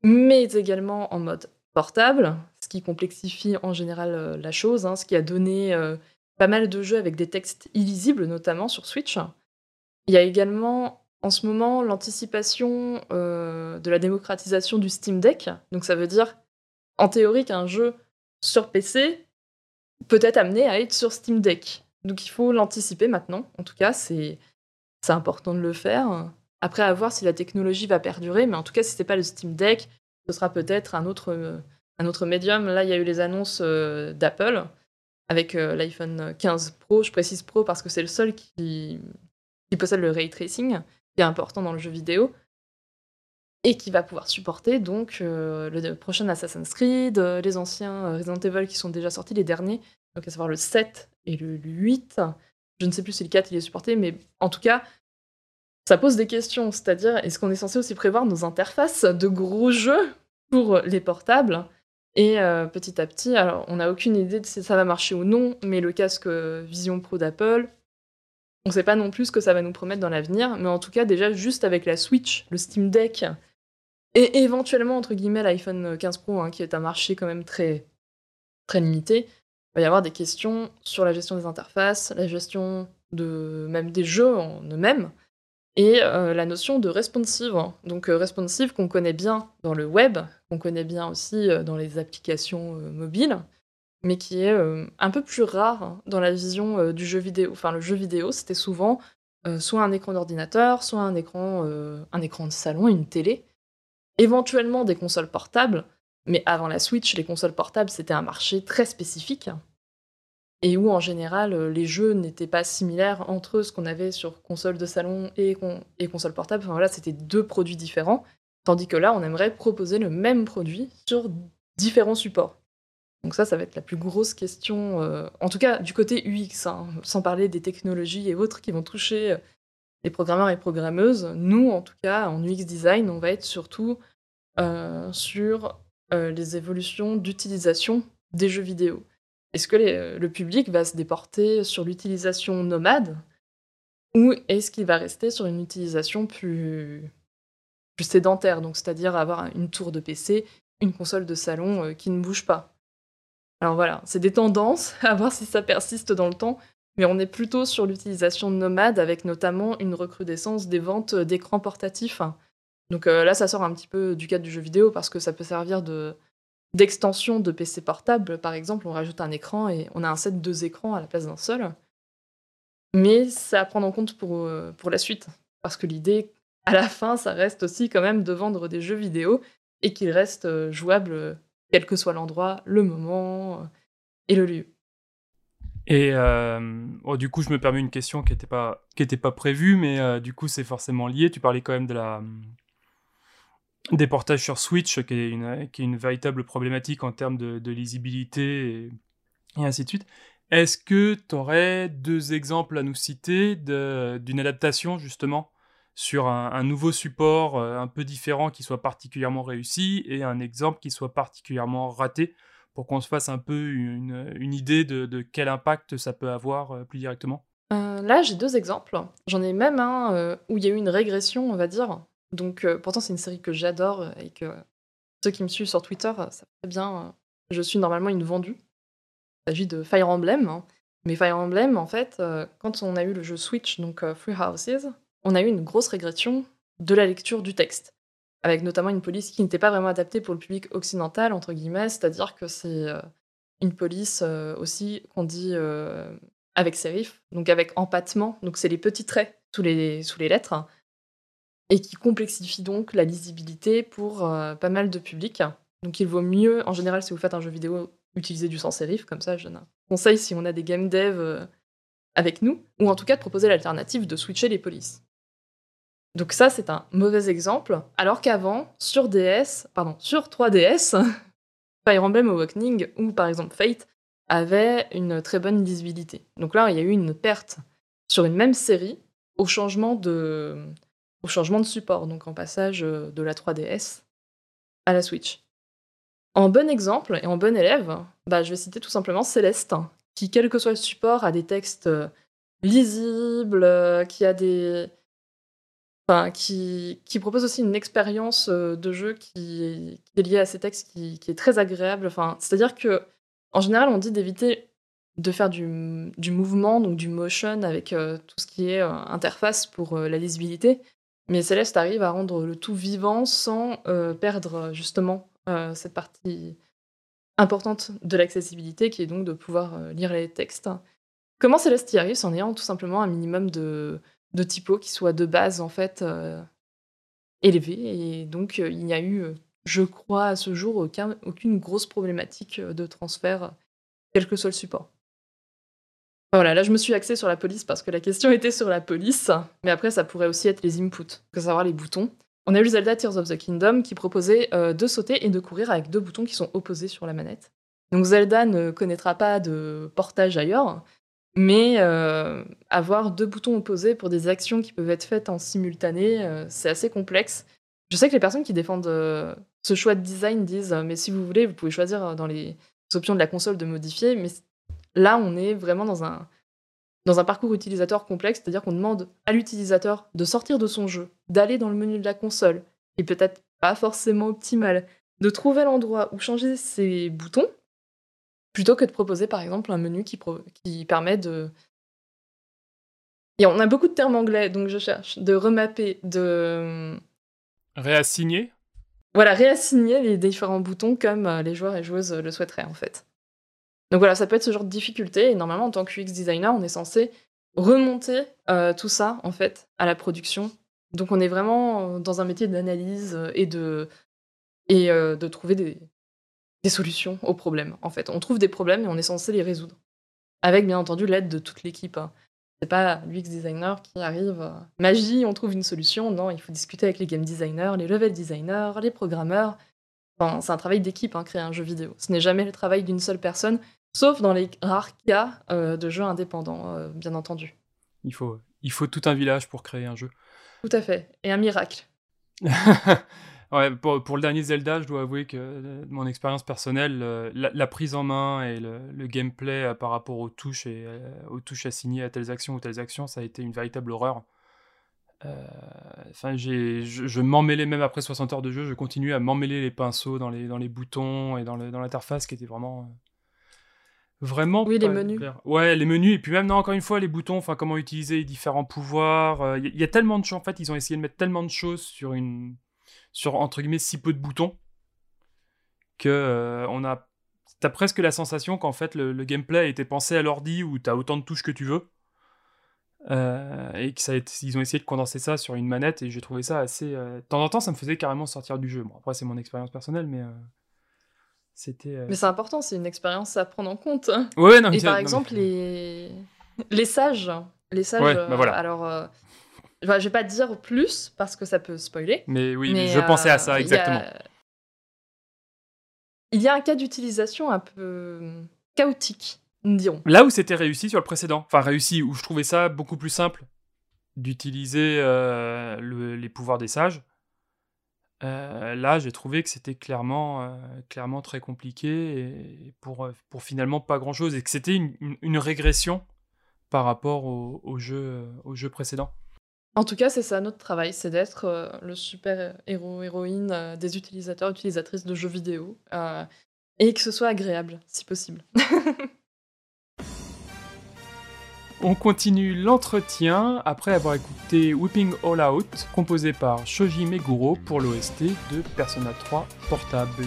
mais également en mode portable, ce qui complexifie en général euh, la chose, hein, ce qui a donné euh, pas mal de jeux avec des textes illisibles, notamment sur Switch. Il y a également en ce moment l'anticipation de la démocratisation du Steam Deck. Donc ça veut dire, en théorie, qu'un jeu sur PC peut être amené à être sur Steam Deck. Donc il faut l'anticiper maintenant. En tout cas, c'est important de le faire. Après, à voir si la technologie va perdurer, mais en tout cas, si ce n'est pas le Steam Deck, ce sera peut-être un autre, un autre médium. Là, il y a eu les annonces euh, d'Apple avec euh, l'iPhone 15 Pro. Je précise Pro parce que c'est le seul qui, qui possède le ray tracing, qui est important dans le jeu vidéo et qui va pouvoir supporter donc euh, le prochain Assassin's Creed, euh, les anciens euh, Resident Evil qui sont déjà sortis, les derniers, à savoir le 7 et le 8. Je ne sais plus si le 4 il est supporté, mais en tout cas, ça pose des questions, c'est-à-dire est-ce qu'on est censé aussi prévoir nos interfaces de gros jeux pour les portables? Et petit à petit, alors on n'a aucune idée de si ça va marcher ou non, mais le casque Vision Pro d'Apple, on ne sait pas non plus ce que ça va nous promettre dans l'avenir, mais en tout cas déjà juste avec la Switch, le Steam Deck et éventuellement, entre guillemets, l'iPhone 15 Pro, hein, qui est un marché quand même très, très limité, il va y avoir des questions sur la gestion des interfaces, la gestion de même des jeux en eux-mêmes, et euh, la notion de responsive. Hein. Donc euh, responsive qu'on connaît bien dans le web, qu'on connaît bien aussi euh, dans les applications mobiles, mais qui est un peu plus rare hein, dans la vision du jeu vidéo. Enfin, le jeu vidéo, c'était souvent soit un écran d'ordinateur, soit un écran, un écran de salon, une télé, éventuellement des consoles portables, mais avant la Switch, les consoles portables, c'était un marché très spécifique, et où en général, les jeux n'étaient pas similaires entre ce qu'on avait sur console de salon et, et console portable. Enfin voilà, c'était deux produits différents, tandis que là, on aimerait proposer le même produit sur différents supports. Donc ça, ça va être la plus grosse question, euh, en tout cas du côté UX, hein, sans parler des technologies et autres qui vont toucher euh, les programmeurs et programmeuses. Nous, en tout cas, en UX design, on va être surtout sur euh, les évolutions d'utilisation des jeux vidéo. Est-ce que le public va se déporter sur l'utilisation nomade ou est-ce qu'il va rester sur une utilisation plus, plus sédentaire, donc c'est-à-dire avoir une tour de PC, une console de salon euh, qui ne bouge pas? Alors voilà, c'est des tendances, à voir si ça persiste dans le temps, mais on est plutôt sur l'utilisation nomade avec notamment une recrudescence des ventes d'écrans portatifs donc euh, là, ça sort un petit peu du cadre du jeu vidéo parce que ça peut servir de d'extension de PC portable. Par exemple, on rajoute un écran et on a un set de deux écrans à la place d'un seul. Mais ça à prendre en compte pour, euh, pour la suite. Parce que l'idée, à la fin, ça reste aussi quand même de vendre des jeux vidéo et qu'ils restent euh, jouables quel que soit l'endroit, le moment et le lieu. Et oh, du coup, je me permets une question qui n'était pas prévue, mais du coup, c'est forcément lié. Tu parlais quand même de la, des portages sur Switch, qui est une, véritable problématique en termes de, lisibilité et, ainsi de suite. Est-ce que tu aurais deux exemples à nous citer d'une adaptation justement sur un, nouveau support euh, un peu différent qui soit particulièrement réussi et un exemple qui soit particulièrement raté pour qu'on se fasse un peu une, une idée de, quel impact ça peut avoir euh, plus directement? Euh, Là, j'ai deux exemples. J'en ai même un où il y a eu une régression, on va dire, donc, euh, pourtant, c'est une série que j'adore euh, et que ceux qui me suivent sur Twitter euh, savent très bien. je suis normalement une vendue. Il s'agit de Fire Emblem. Hein. Mais Fire Emblem, en fait, quand on a eu le jeu Switch, donc Free Houses, on a eu une grosse régression de la lecture du texte. Avec notamment une police qui n'était pas vraiment adaptée pour le public occidental, entre guillemets, c'est-à-dire que c'est une police aussi qu'on dit avec sérif, donc avec empattement, donc c'est les petits traits sous les, sous les lettres, et qui complexifie donc la lisibilité pour euh, pas mal de publics. Donc il vaut mieux, en général, si vous faites un jeu vidéo, utiliser du sans sérif, comme ça je donne si on a des game dev euh, avec nous, ou en tout cas de proposer l'alternative de switcher les polices. Donc ça, c'est un mauvais exemple, alors qu'avant, sur DS, pardon, sur 3DS, Fire Emblem Awakening ou par exemple Fate avait une très bonne lisibilité. Donc là, il y a eu une perte sur une même série au changement de, au changement de support, donc en passage euh, de la 3DS à la Switch. En bon exemple et en bon élève, bah, je vais citer tout simplement Céleste, qui, quel que soit le support, a des textes euh, lisibles, euh, qui a des. Qui, propose aussi une expérience de jeu qui, est liée à ces textes qui, est très agréable. C'est-à-dire que, en général, on dit d'éviter de faire du, du, mouvement, donc du motion, avec tout ce qui est interface pour la lisibilité. Mais Céleste arrive à rendre le tout vivant sans perdre justement cette partie importante de l'accessibilité, qui est donc de pouvoir lire les textes. Comment Céleste y arrive? C'est en ayant tout simplement un minimum de, de typos qui soit de base en fait élevé. Et donc il n'y a eu, je crois, à ce jour, aucun, aucune grosse problématique de transfert, quel que soit le support. Voilà, là je me suis axée sur la police parce que la question était sur la police, mais après ça pourrait aussi être les inputs, que savoir les boutons. On a eu Zelda Tears of the Kingdom qui proposait euh, de sauter et de courir avec deux boutons qui sont opposés sur la manette. Donc Zelda ne connaîtra pas de portage ailleurs, mais euh, avoir deux boutons opposés pour des actions qui peuvent être faites en simultané, euh, c'est assez complexe. Je sais que les personnes qui défendent ce choix de design disent mais si vous voulez, vous pouvez choisir dans les options de la console de modifier, mais Là, on est vraiment dans un, dans un parcours utilisateur complexe, c'est-à-dire qu'on demande à l'utilisateur de sortir de son jeu, d'aller dans le menu de la console, et peut-être pas forcément optimal, de trouver l'endroit où changer ses boutons, plutôt que de proposer par exemple un menu qui, qui permet de... Et on a beaucoup de termes anglais, donc je cherche de remapper, de... Réassigner Voilà, réassigner les différents boutons comme euh, les joueurs et joueuses le souhaiteraient en fait. Donc voilà, ça peut être ce genre de difficulté. Et normalement, en tant que UX designer, on est censé remonter euh, tout ça, en fait, à la production. Donc on est vraiment dans un métier d'analyse et de, et, euh, de trouver des, des, solutions aux problèmes, en fait. On trouve des problèmes et on est censé les résoudre. Avec, bien entendu, l'aide de toute l'équipe. Hein. C'est pas l'UX designer qui arrive, euh, magie, on trouve une solution. Non, il faut discuter avec les game designers, les level designers, les programmeurs. C'est un travail d'équipe, hein, créer un jeu vidéo. Ce n'est jamais le travail d'une seule personne Sauf dans les rares cas euh, de jeux indépendants, euh, bien entendu. Il faut, il faut tout un village pour créer un jeu. Tout à fait. Et un miracle. ouais, pour, pour, le dernier Zelda, je dois avouer que euh, mon expérience personnelle, la, prise en main et le, gameplay par rapport aux touches et aux touches assignées à telles actions ou telles actions, ça a été une véritable horreur. Enfin, je, je m'emmêlais même après 60 heures de jeu, je continuais à m'emmêler les pinceaux dans les, dans les boutons et dans, dans l'interface qui était vraiment Vraiment Oui, les menus. Ouais, les menus, et puis même, non, encore une fois, les boutons, enfin, comment utiliser les différents pouvoirs. Il euh, y, a tellement de choses, en fait, ils ont essayé de mettre tellement de choses sur une. sur, entre guillemets, si peu de boutons, que euh, on a. T'as presque la sensation qu'en fait, le, gameplay a été pensé à l'ordi où t'as autant de touches que tu veux. Euh, et qu'ils ont essayé de condenser ça sur une manette, et j'ai trouvé ça assez. de temps en temps, ça me faisait carrément sortir du jeu. Bon, après, c'est mon expérience personnelle, mais. Euh, mais c'est important, c'est une expérience à prendre en compte. Ouais, non, Et par exemple, les... les sages. Les sages, bah euh, alors. Euh, je vais pas dire plus parce que ça peut spoiler. Mais oui, je pensais à ça, exactement. Il y a, un cas d'utilisation un peu chaotique, dirons. Là où c'était réussi sur le précédent, enfin réussi, où je trouvais ça beaucoup plus simple d'utiliser les pouvoirs des sages, euh, là, j'ai trouvé que c'était clairement, euh, clairement très compliqué et pour, euh, pour finalement pas grand-chose et que c'était une, une, régression par rapport au, au jeu, au jeu précédent. En tout cas, c'est ça notre travail, c'est d'être le super héros héroïne des utilisateurs utilisatrices de jeux vidéo et que ce soit agréable si possible. On continue l'entretien après avoir écouté Whipping All Out, composé par Shoji Meguro pour l'OST de Persona 3 Portable.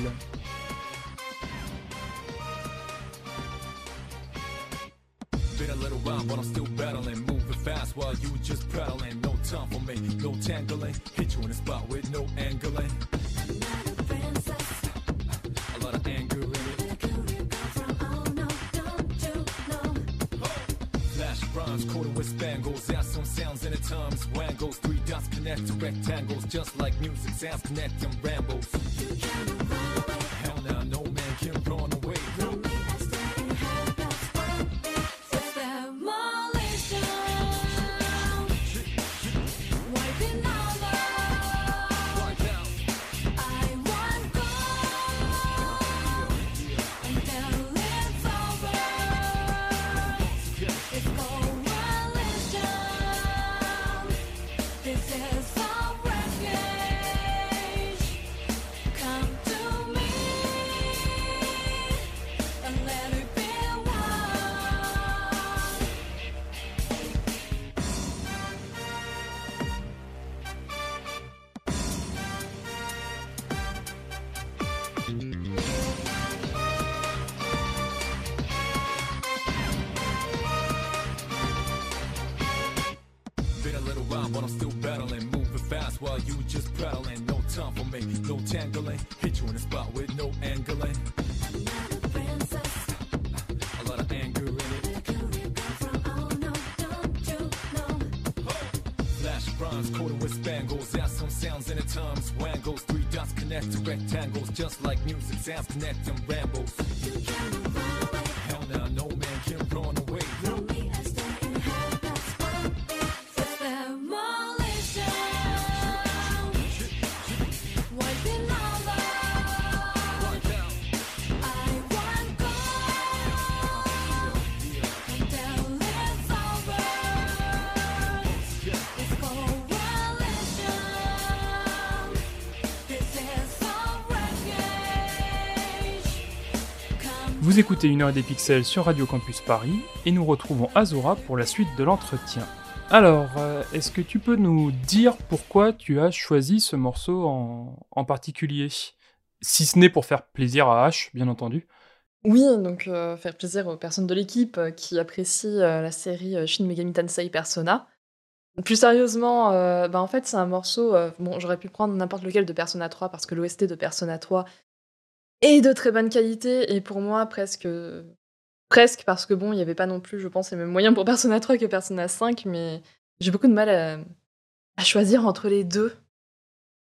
In times wangles. Three dots connect to rectangles, just like music sounds connecting rambles. Hell now, no the times. Wangles, three dots connect to rectangles. Just like music sounds connect and rambles. Vous écoutez une heure des pixels sur Radio Campus Paris et nous retrouvons Azora pour la suite de l'entretien. Alors, euh, est-ce que tu peux nous dire pourquoi tu as choisi ce morceau en, particulier? Si ce n'est pour faire plaisir à H, bien entendu. Oui, donc euh, faire plaisir aux personnes de l'équipe euh, qui apprécient la série Shin Megami Tensei Persona. Plus sérieusement, bah, en fait, c'est un morceau. bon, j'aurais pu prendre n'importe lequel de Persona 3 parce que l'OST de Persona 3 est de très bonne qualité et pour moi, presque. Presque parce que bon, il n'y avait pas non plus, je pense, les mêmes moyens pour Persona 3 que Persona 5, mais j'ai beaucoup de mal à, choisir entre les deux.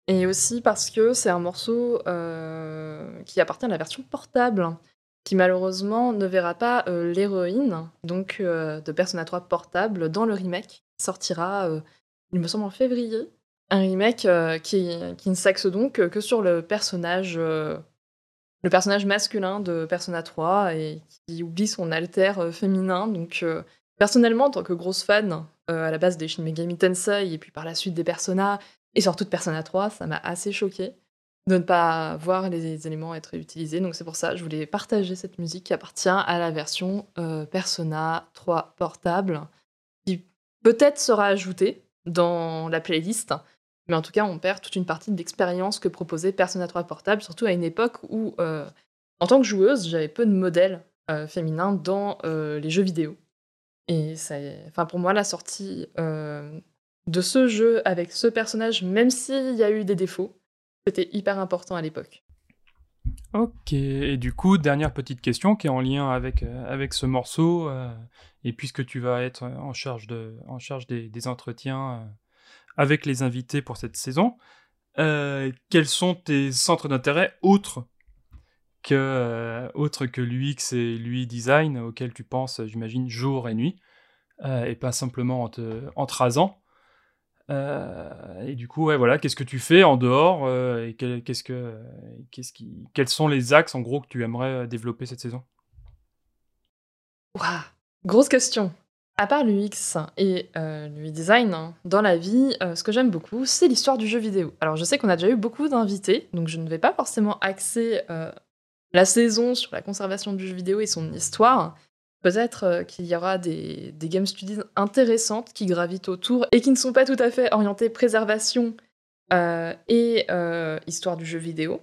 Et aussi parce que c'est un morceau euh, qui appartient à la version portable, qui malheureusement ne verra pas euh, l'héroïne donc euh, de Persona 3 portable dans le remake qui sortira, il me semble, en février. Un remake qui, qui ne s'axe donc que sur le personnage, le personnage masculin de Persona 3 et qui oublie son alter euh, féminin. Donc, euh, personnellement, en tant que grosse fan euh, à la base des Shin Megami Tensei et puis par la suite des Persona et surtout de Persona 3, ça m'a assez choqué de ne pas voir les éléments être utilisés. Donc c'est pour ça que je voulais partager cette musique qui appartient à la version Persona 3 portable, qui peut-être sera ajoutée dans la playlist, mais en tout cas on perd toute une partie de l'expérience que proposait Persona 3 portable, surtout à une époque où, euh, en tant que joueuse, j'avais peu de modèles euh, féminins dans euh, les jeux vidéo. Et ça, enfin pour moi, la sortie de ce jeu avec ce personnage, même s'il y a eu des défauts, c'était hyper important à l'époque. Ok, et du coup, dernière petite question qui est en lien avec, avec ce morceau, et puisque tu vas être en charge, de, en charge des, entretiens avec les invités pour cette saison, euh, quels sont tes centres d'intérêt autres que, euh, que l'UX et l'UI design auxquels tu penses, j'imagine, jour et nuit, euh, et pas simplement en te, euh, et du coup, voilà, qu'est-ce que tu fais en dehors et qu'est-ce que, qu'est-ce qui, quels sont les axes en gros que tu aimerais développer cette saison? Ouah, grosse question. À part l'UX et euh, l'UI design, hein, dans la vie, euh, ce que j'aime beaucoup, c'est l'histoire du jeu vidéo. Alors je sais qu'on a déjà eu beaucoup d'invités, donc je ne vais pas forcément axer euh, la saison sur la conservation du jeu vidéo et son histoire. Peut-être qu'il y aura des, des game studies intéressantes qui gravitent autour et qui ne sont pas tout à fait orientées préservation et histoire du jeu vidéo.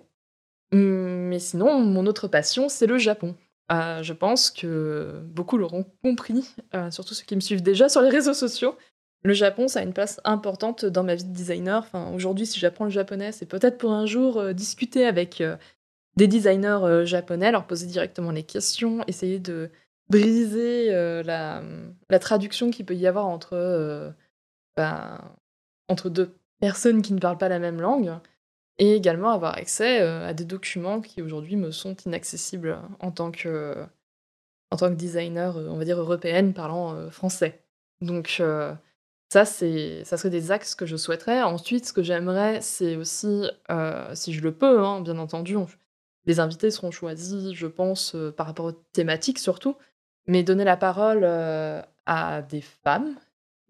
Hum, Mais sinon, mon autre passion, c'est le Japon. Euh, je pense que beaucoup l'auront compris, euh, surtout ceux qui me suivent déjà sur les réseaux sociaux. Le Japon, ça a une place importante dans ma vie de designer. Enfin, aujourd'hui, si j'apprends le japonais, c'est peut-être pour un jour euh, discuter avec des designers japonais, leur poser directement les questions, essayer de briser la, traduction qu'il peut y avoir entre, ben, entre deux personnes qui ne parlent pas la même langue et également avoir accès euh, à des documents qui aujourd'hui me sont inaccessibles en tant que, en tant que designer, euh, on va dire européenne parlant euh, français. Donc ça, c'est, ça serait des axes que je souhaiterais. Ensuite, ce que j'aimerais, c'est aussi, si je le peux, hein, bien entendu, les invités seront choisis, je pense, par rapport aux thématiques surtout, mais donner la parole à des femmes,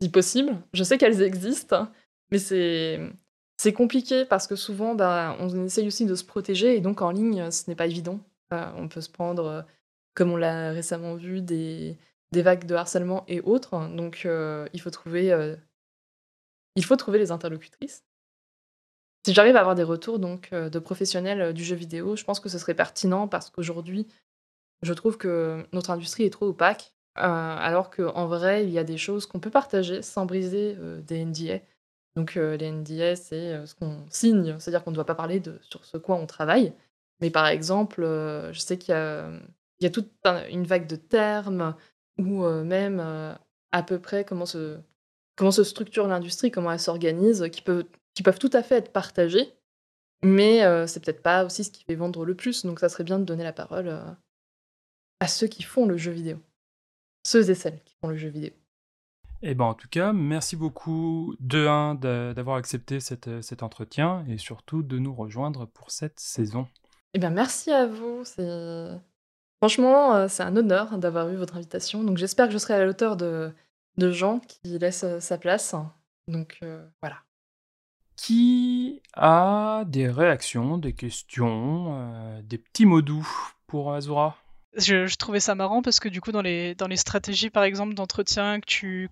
si possible. Je sais qu'elles existent, mais c'est c'est compliqué parce que souvent, bah, on essaye aussi de se protéger et donc en ligne, ce n'est pas évident. Euh, on peut se prendre, euh, comme on l'a récemment vu, des, vagues de harcèlement et autres. Donc, euh, il faut trouver, il faut trouver les interlocutrices. Si j'arrive à avoir des retours donc de professionnels du jeu vidéo, je pense que ce serait pertinent parce qu'aujourd'hui, je trouve que notre industrie est trop opaque, alors qu'en vrai, il y a des choses qu'on peut partager sans briser des NDA. Donc euh, les NDA, c'est euh, ce qu'on signe, c'est-à-dire qu'on ne doit pas parler de sur ce quoi on travaille. Mais par exemple, euh, je sais qu'il y a, toute un- une vague de termes ou même à peu près comment se, structure l'industrie, comment elle s'organise, qui, peuvent tout à fait être partagés. Mais c'est peut-être pas aussi ce qui fait vendre le plus. Donc ça serait bien de donner la parole à ceux qui font le jeu vidéo. Ceux et celles qui font le jeu vidéo. Et ben en tout cas, merci beaucoup de un d'a- d'avoir accepté cette, euh, cet entretien et surtout de nous rejoindre pour cette saison. Eh bien, merci à vous. C'est franchement, euh, c'est un honneur d'avoir eu votre invitation. Donc, j'espère que je serai à la hauteur de, de gens qui laissent euh, sa place. Donc, euh, voilà. Qui a des réactions, des questions, euh, des petits mots doux pour Azura? Je, trouvais ça marrant parce que du coup dans les, stratégies par exemple d'entretien que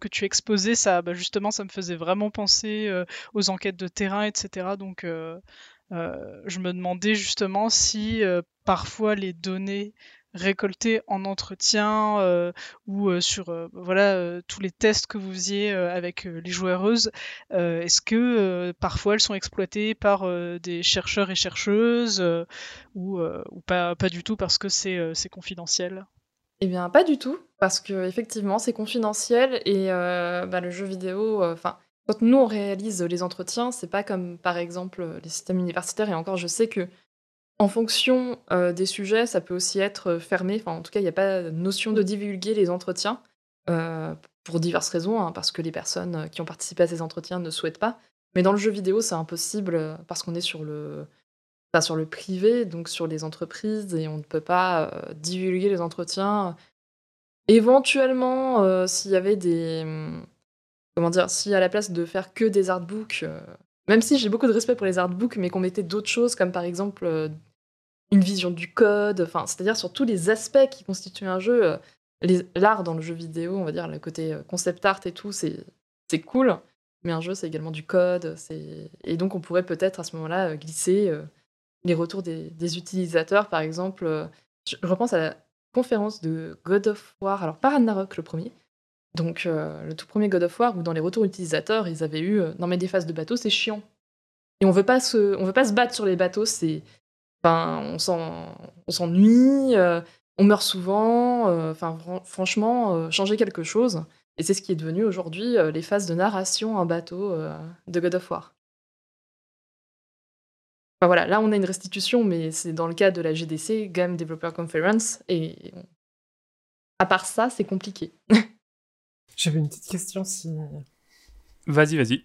tu, exposais, ça bah, justement ça me faisait vraiment penser euh, aux enquêtes de terrain, etc. Donc euh, euh, je me demandais justement si parfois les données récoltées en entretien euh, ou euh, sur euh, voilà tous les tests que vous faisiez avec les joueuses, est-ce que parfois elles sont exploitées par des chercheurs et chercheuses ou, ou pas, pas du tout parce que c'est confidentiel? Eh bien, pas du tout, parce que effectivement, c'est confidentiel et bah, le jeu vidéo, enfin, quand nous on réalise les entretiens, c'est pas comme par exemple les systèmes universitaires. Et encore, je sais que en fonction euh, des sujets, ça peut aussi être euh, fermé. Enfin, en tout cas, il n'y a pas notion de divulguer les entretiens euh, pour diverses raisons, hein, parce que les personnes qui ont participé à ces entretiens ne souhaitent pas. Mais dans le jeu vidéo, c'est impossible parce qu'on est sur le pas sur le privé, donc sur les entreprises, et on ne peut pas divulguer les entretiens. Éventuellement, s'il y avait des. hum, Comment dire Si à la place de faire que des artbooks, même si j'ai beaucoup de respect pour les artbooks, mais qu'on mettait d'autres choses, comme par exemple euh, une vision du code, enfin, c'est-à-dire sur tous les aspects qui constituent un jeu, euh, l'art dans le jeu vidéo, on va dire, le côté euh, concept art et tout, c'est cool, mais un jeu, c'est également du code, et donc on pourrait peut-être à ce moment-là glisser les retours des, des utilisateurs, par exemple. je repense à la conférence de God of War, alors pas Ragnarok le premier, donc euh, le tout premier God of War, où dans les retours utilisateurs, ils avaient eu euh, non mais des phases de bateau, c'est chiant. Et on veut pas se, on veut pas se battre sur les bateaux, c'est, enfin, on s'en, on s'ennuie, euh, on meurt souvent, enfin fran- franchement, changer quelque chose. Et c'est ce qui est devenu aujourd'hui les phases de narration en bateau de God of War. Enfin voilà, là on a une restitution, mais c'est dans le cadre de la GDC, Game Developer Conference, et à part ça, c'est compliqué. J'avais une petite question si. Vas-y, vas-y.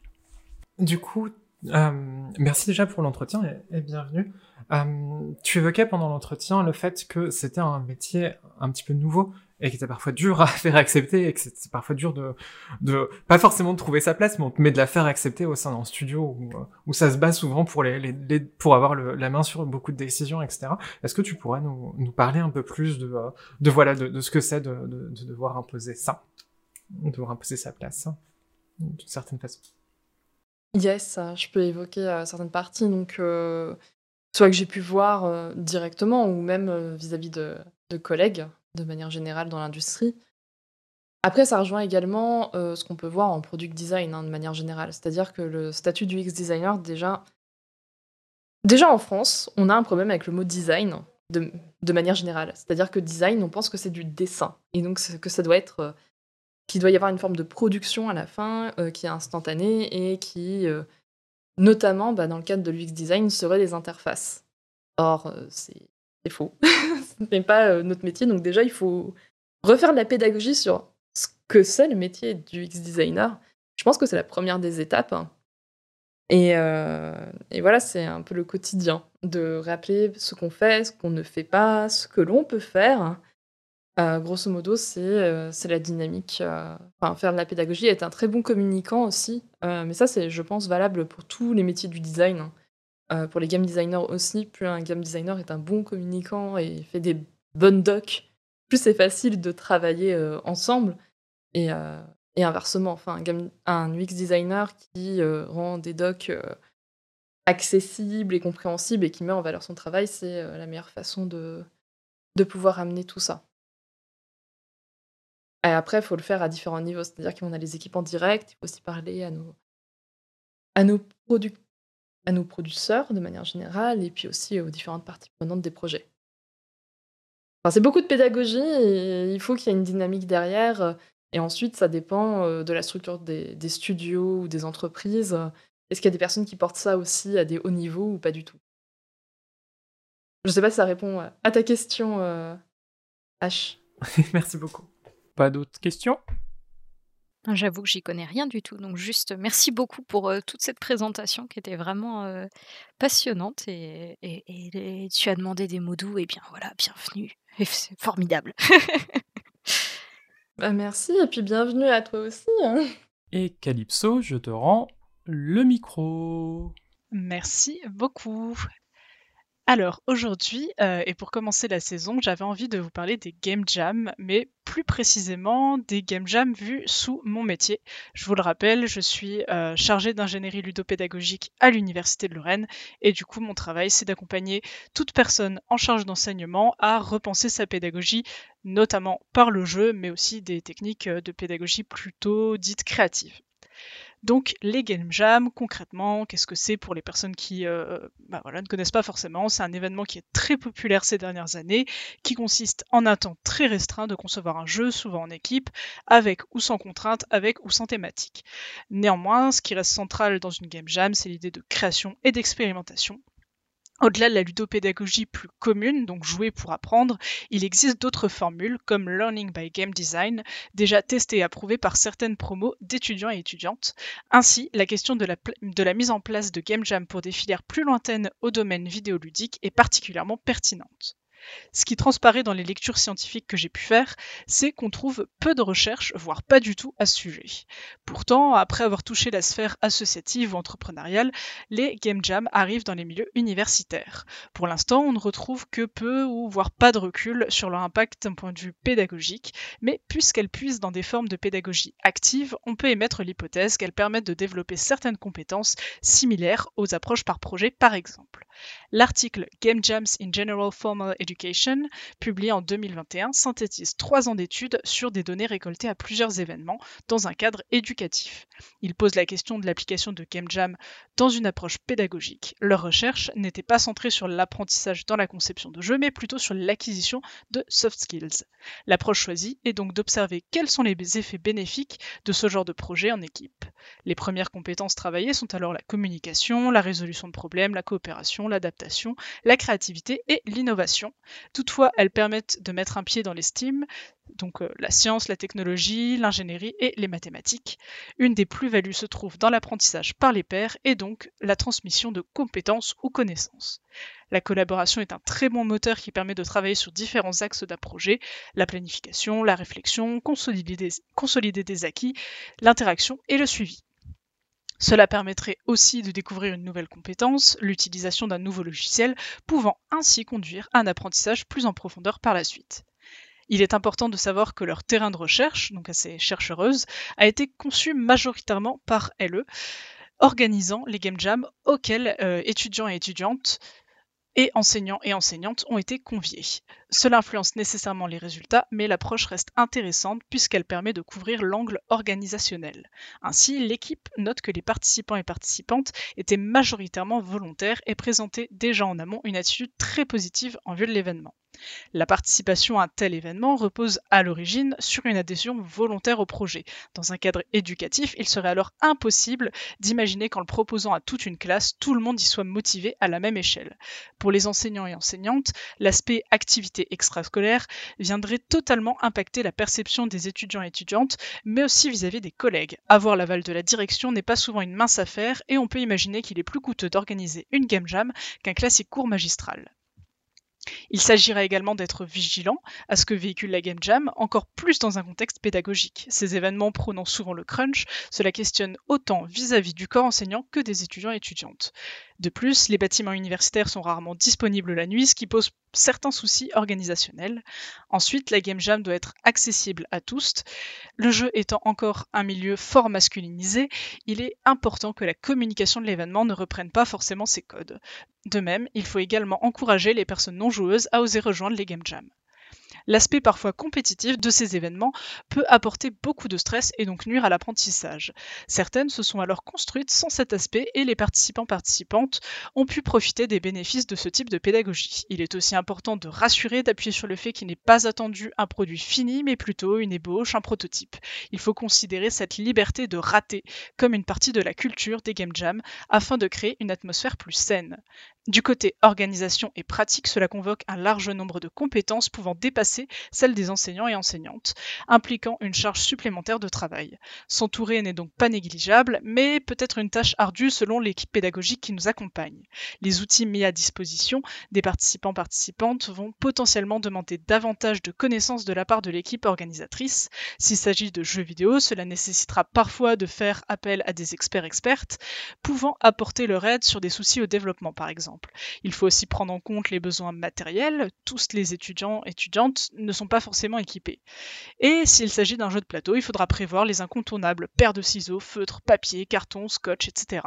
Du coup, euh, merci déjà pour l'entretien et, et bienvenue. Euh, tu évoquais pendant l'entretien le fait que c'était un métier un petit peu nouveau et qui était parfois dur à faire accepter et que c'était parfois dur de, de, pas forcément de trouver sa place, mais de la faire accepter au sein d'un studio où, euh, où ça se bat souvent pour les, les, les- pour avoir le- la main sur beaucoup de décisions, etc. Est-ce que tu pourrais nous, nous parler un peu plus de, euh, de voilà, de, de ce que c'est de, de, de devoir imposer ça, de devoir imposer sa place, hein, d'une certaine façon? Yes, je peux évoquer euh, certaines parties, donc euh, soit que j'ai pu voir euh, directement ou même vis-à-vis de, collègues de manière générale dans l'industrie. Après, ça rejoint également ce qu'on peut voir en product design hein, de manière générale, c'est-à-dire que le statut du UX designer, déjà, déjà en France, on a un problème avec le mot design de, manière générale, c'est-à-dire que design, on pense que c'est du dessin, et donc que ça doit être qu'il doit y avoir une forme de production à la fin euh, qui est instantanée et qui, euh, notamment bah, dans le cadre de l'UX design, serait des interfaces. Or, euh, c'est faux. Ce n'est pas notre métier, donc déjà, il faut refaire de la pédagogie sur ce que c'est le métier du UX designer. Je pense que c'est la première des étapes. Et, euh, et voilà, c'est un peu le quotidien de rappeler ce qu'on fait, ce qu'on ne fait pas, ce que l'on peut faire. Euh, grosso modo, c'est euh, la dynamique. euh, Enfin, faire de la pédagogie, être un très bon communicant aussi. Mais ça, c'est, je pense, valable pour tous les métiers du design. Euh, pour les game designers aussi, plus un game designer est un bon communicant et fait des bonnes docs, plus c'est facile de travailler ensemble. Et, inversement, enfin, un, UX designer qui rend des docs accessibles et compréhensibles et qui met en valeur son travail, c'est la meilleure façon de pouvoir amener tout ça. Et après, il faut le faire à différents niveaux. C'est-à-dire qu'on a les équipes en direct, il faut aussi parler à nos, à nos, produ- à nos producteurs de manière générale et puis aussi aux différentes parties prenantes des projets. Enfin, c'est beaucoup de pédagogie il faut qu'il y ait une dynamique derrière. Et ensuite, ça dépend euh, de la structure des, studios ou des entreprises. Est-ce qu'il y a des personnes qui portent ça aussi à des hauts niveaux ou pas du tout? Je sais pas si ça répond à ta question, euh, H. Merci beaucoup. Pas d'autres questions? J'avoue que j'y connais rien du tout, donc juste merci beaucoup pour euh, toute cette présentation qui était vraiment euh, passionnante et, et- et- et tu as demandé des mots doux et bien voilà, bienvenue. Et C'est formidable. Bah, merci et puis bienvenue à toi aussi. hein. Et Calypso, je te rends le micro. Merci beaucoup. Alors aujourd'hui, euh, et pour commencer la saison, j'avais envie de vous parler des game jams, mais plus précisément des game jams vus sous mon métier. Je vous le rappelle, je suis euh, chargée d'ingénierie ludopédagogique à l'Université de Lorraine, et du coup mon travail c'est d'accompagner toute personne en charge d'enseignement à repenser sa pédagogie, notamment par le jeu, mais aussi des techniques euh, de pédagogie plutôt dites créatives. Donc les game jams, concrètement, qu'est-ce que c'est pour les personnes qui euh, bah ne connaissent pas forcément? C'est un événement qui est très populaire ces dernières années, qui consiste en un temps très restreint de concevoir un jeu, souvent en équipe, avec ou sans contrainte, avec ou sans thématique. Néanmoins, ce qui reste central dans une game jam, c'est l'idée de création et d'expérimentation. Au-delà de la ludopédagogie plus commune, donc jouer pour apprendre, il existe d'autres formules comme Learning by Game Design, déjà testées et approuvées par certaines promos d'étudiants et étudiantes. Ainsi, la question de la, mise en place de Game Jam pour des filières plus lointaines au domaine vidéoludique est particulièrement pertinente. Ce qui transparaît dans les lectures scientifiques que j'ai pu faire, c'est qu'on trouve peu de recherches, voire pas du tout, à ce sujet. Pourtant, après avoir touché la sphère associative ou entrepreneuriale, les game jams arrivent dans les milieux universitaires. Pour l'instant, on ne retrouve que peu ou voire pas de recul sur leur impact d'un point de vue pédagogique, mais puisqu'elles puissent dans des formes de pédagogie active, on peut émettre l'hypothèse qu'elles permettent de développer certaines compétences similaires aux approches par projet par exemple. L'article Game Jams in General Formal Education, publié en 2021, synthétise trois ans d'études sur des données récoltées à plusieurs événements dans un cadre éducatif. Il pose la question de l'application de Game Jam dans une approche pédagogique. Leur recherche n'était pas centrée sur l'apprentissage dans la conception de jeux, mais plutôt sur l'acquisition de soft skills. L'approche choisie est donc d'observer quels sont les effets bénéfiques de ce genre de projet en équipe. Les premières compétences travaillées sont alors la communication, la résolution de problèmes, la coopération, l'adaptation, la créativité et l'innovation. Toutefois, elles permettent de mettre un pied dans les STEAM, donc euh, la science, la technologie, l'ingénierie et les mathématiques. Une des plus-values se trouve dans l'apprentissage par les pairs et donc la transmission de compétences ou connaissances. La collaboration est un très bon moteur qui permet de travailler sur différents axes d'un projet, la planification, la réflexion, consolider des acquis, l'interaction et le suivi. Cela permettrait aussi de découvrir une nouvelle compétence, l'utilisation d'un nouveau logiciel, pouvant ainsi conduire à un apprentissage plus en profondeur par la suite. Il est important de savoir que leur terrain de recherche, donc à ces a été conçu majoritairement par LE, organisant les game jams auxquels euh, étudiants et étudiantes et enseignants et enseignantes ont été conviés. Cela influence nécessairement les résultats, mais l'approche reste intéressante puisqu'elle permet de couvrir l'angle organisationnel. Ainsi, l'équipe note que les participants et participantes étaient majoritairement volontaires et présentaient déjà en amont une attitude très positive en vue de l'événement. La participation à un tel événement repose à l'origine sur une adhésion volontaire au projet. Dans un cadre éducatif, il serait alors impossible d'imaginer qu'en le proposant à toute une classe, tout le monde y soit motivé à la même échelle. Pour les enseignants et enseignantes, l'aspect activité extrascolaire viendrait totalement impacter la perception des étudiants et étudiantes, mais aussi vis-à-vis des collègues. Avoir l'aval de la direction n'est pas souvent une mince affaire et on peut imaginer qu'il est plus coûteux d'organiser une game jam qu'un classique cours magistral. Il s'agira également d'être vigilant à ce que véhicule la Game Jam, encore plus dans un contexte pédagogique. Ces événements prônant souvent le crunch, cela questionne autant vis-à-vis du corps enseignant que des étudiants et étudiantes. De plus, les bâtiments universitaires sont rarement disponibles la nuit, ce qui pose certains soucis organisationnels. Ensuite, la Game Jam doit être accessible à tous. Le jeu étant encore un milieu fort masculinisé, il est important que la communication de l'événement ne reprenne pas forcément ses codes. De même, il faut également encourager les personnes non joueuses à oser rejoindre les Game Jam. L'aspect parfois compétitif de ces événements peut apporter beaucoup de stress et donc nuire à l'apprentissage. Certaines se sont alors construites sans cet aspect et les participants participantes ont pu profiter des bénéfices de ce type de pédagogie. Il est aussi important de rassurer, d'appuyer sur le fait qu'il n'est pas attendu un produit fini, mais plutôt une ébauche, un prototype. Il faut considérer cette liberté de rater comme une partie de la culture des game jams afin de créer une atmosphère plus saine. Du côté organisation et pratique, cela convoque un large nombre de compétences pouvant dépasser celles des enseignants et enseignantes, impliquant une charge supplémentaire de travail. S'entourer n'est donc pas négligeable, mais peut-être une tâche ardue selon l'équipe pédagogique qui nous accompagne. Les outils mis à disposition des participants participantes vont potentiellement demander davantage de connaissances de la part de l'équipe organisatrice. S'il s'agit de jeux vidéo, cela nécessitera parfois de faire appel à des experts expertes, pouvant apporter leur aide sur des soucis au développement par exemple. Il faut aussi prendre en compte les besoins matériels. Tous les étudiants étudiantes ne sont pas forcément équipés. Et s'il s'agit d'un jeu de plateau, il faudra prévoir les incontournables paires de ciseaux, feutres, papier, carton, scotch, etc.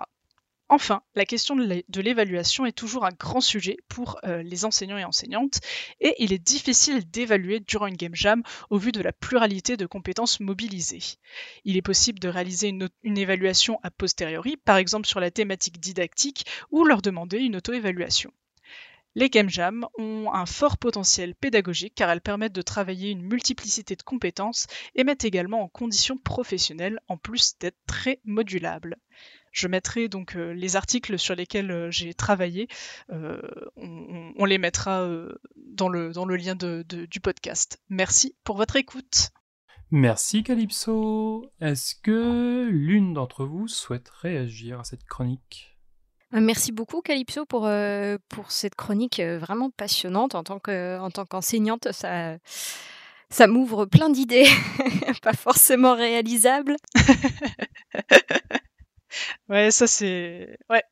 Enfin, la question de l'évaluation est toujours un grand sujet pour euh, les enseignants et enseignantes, et il est difficile d'évaluer durant une game jam au vu de la pluralité de compétences mobilisées. Il est possible de réaliser une, une évaluation a posteriori, par exemple sur la thématique didactique, ou leur demander une auto-évaluation. Les game jams ont un fort potentiel pédagogique car elles permettent de travailler une multiplicité de compétences et mettent également en condition professionnelle en plus d'être très modulables. Je mettrai donc euh, les articles sur lesquels euh, j'ai travaillé, euh, on, on, les mettra dans, le, dans le lien de, de, du podcast. Merci pour votre écoute. Merci Calypso. Est-ce que l'une d'entre vous souhaite réagir à cette chronique? Merci beaucoup Calypso pour, euh, pour cette chronique vraiment passionnante. En tant qu'enseignante, ça, ça m'ouvre plein d'idées, pas forcément réalisables. ouais, ça c'est... Ouais,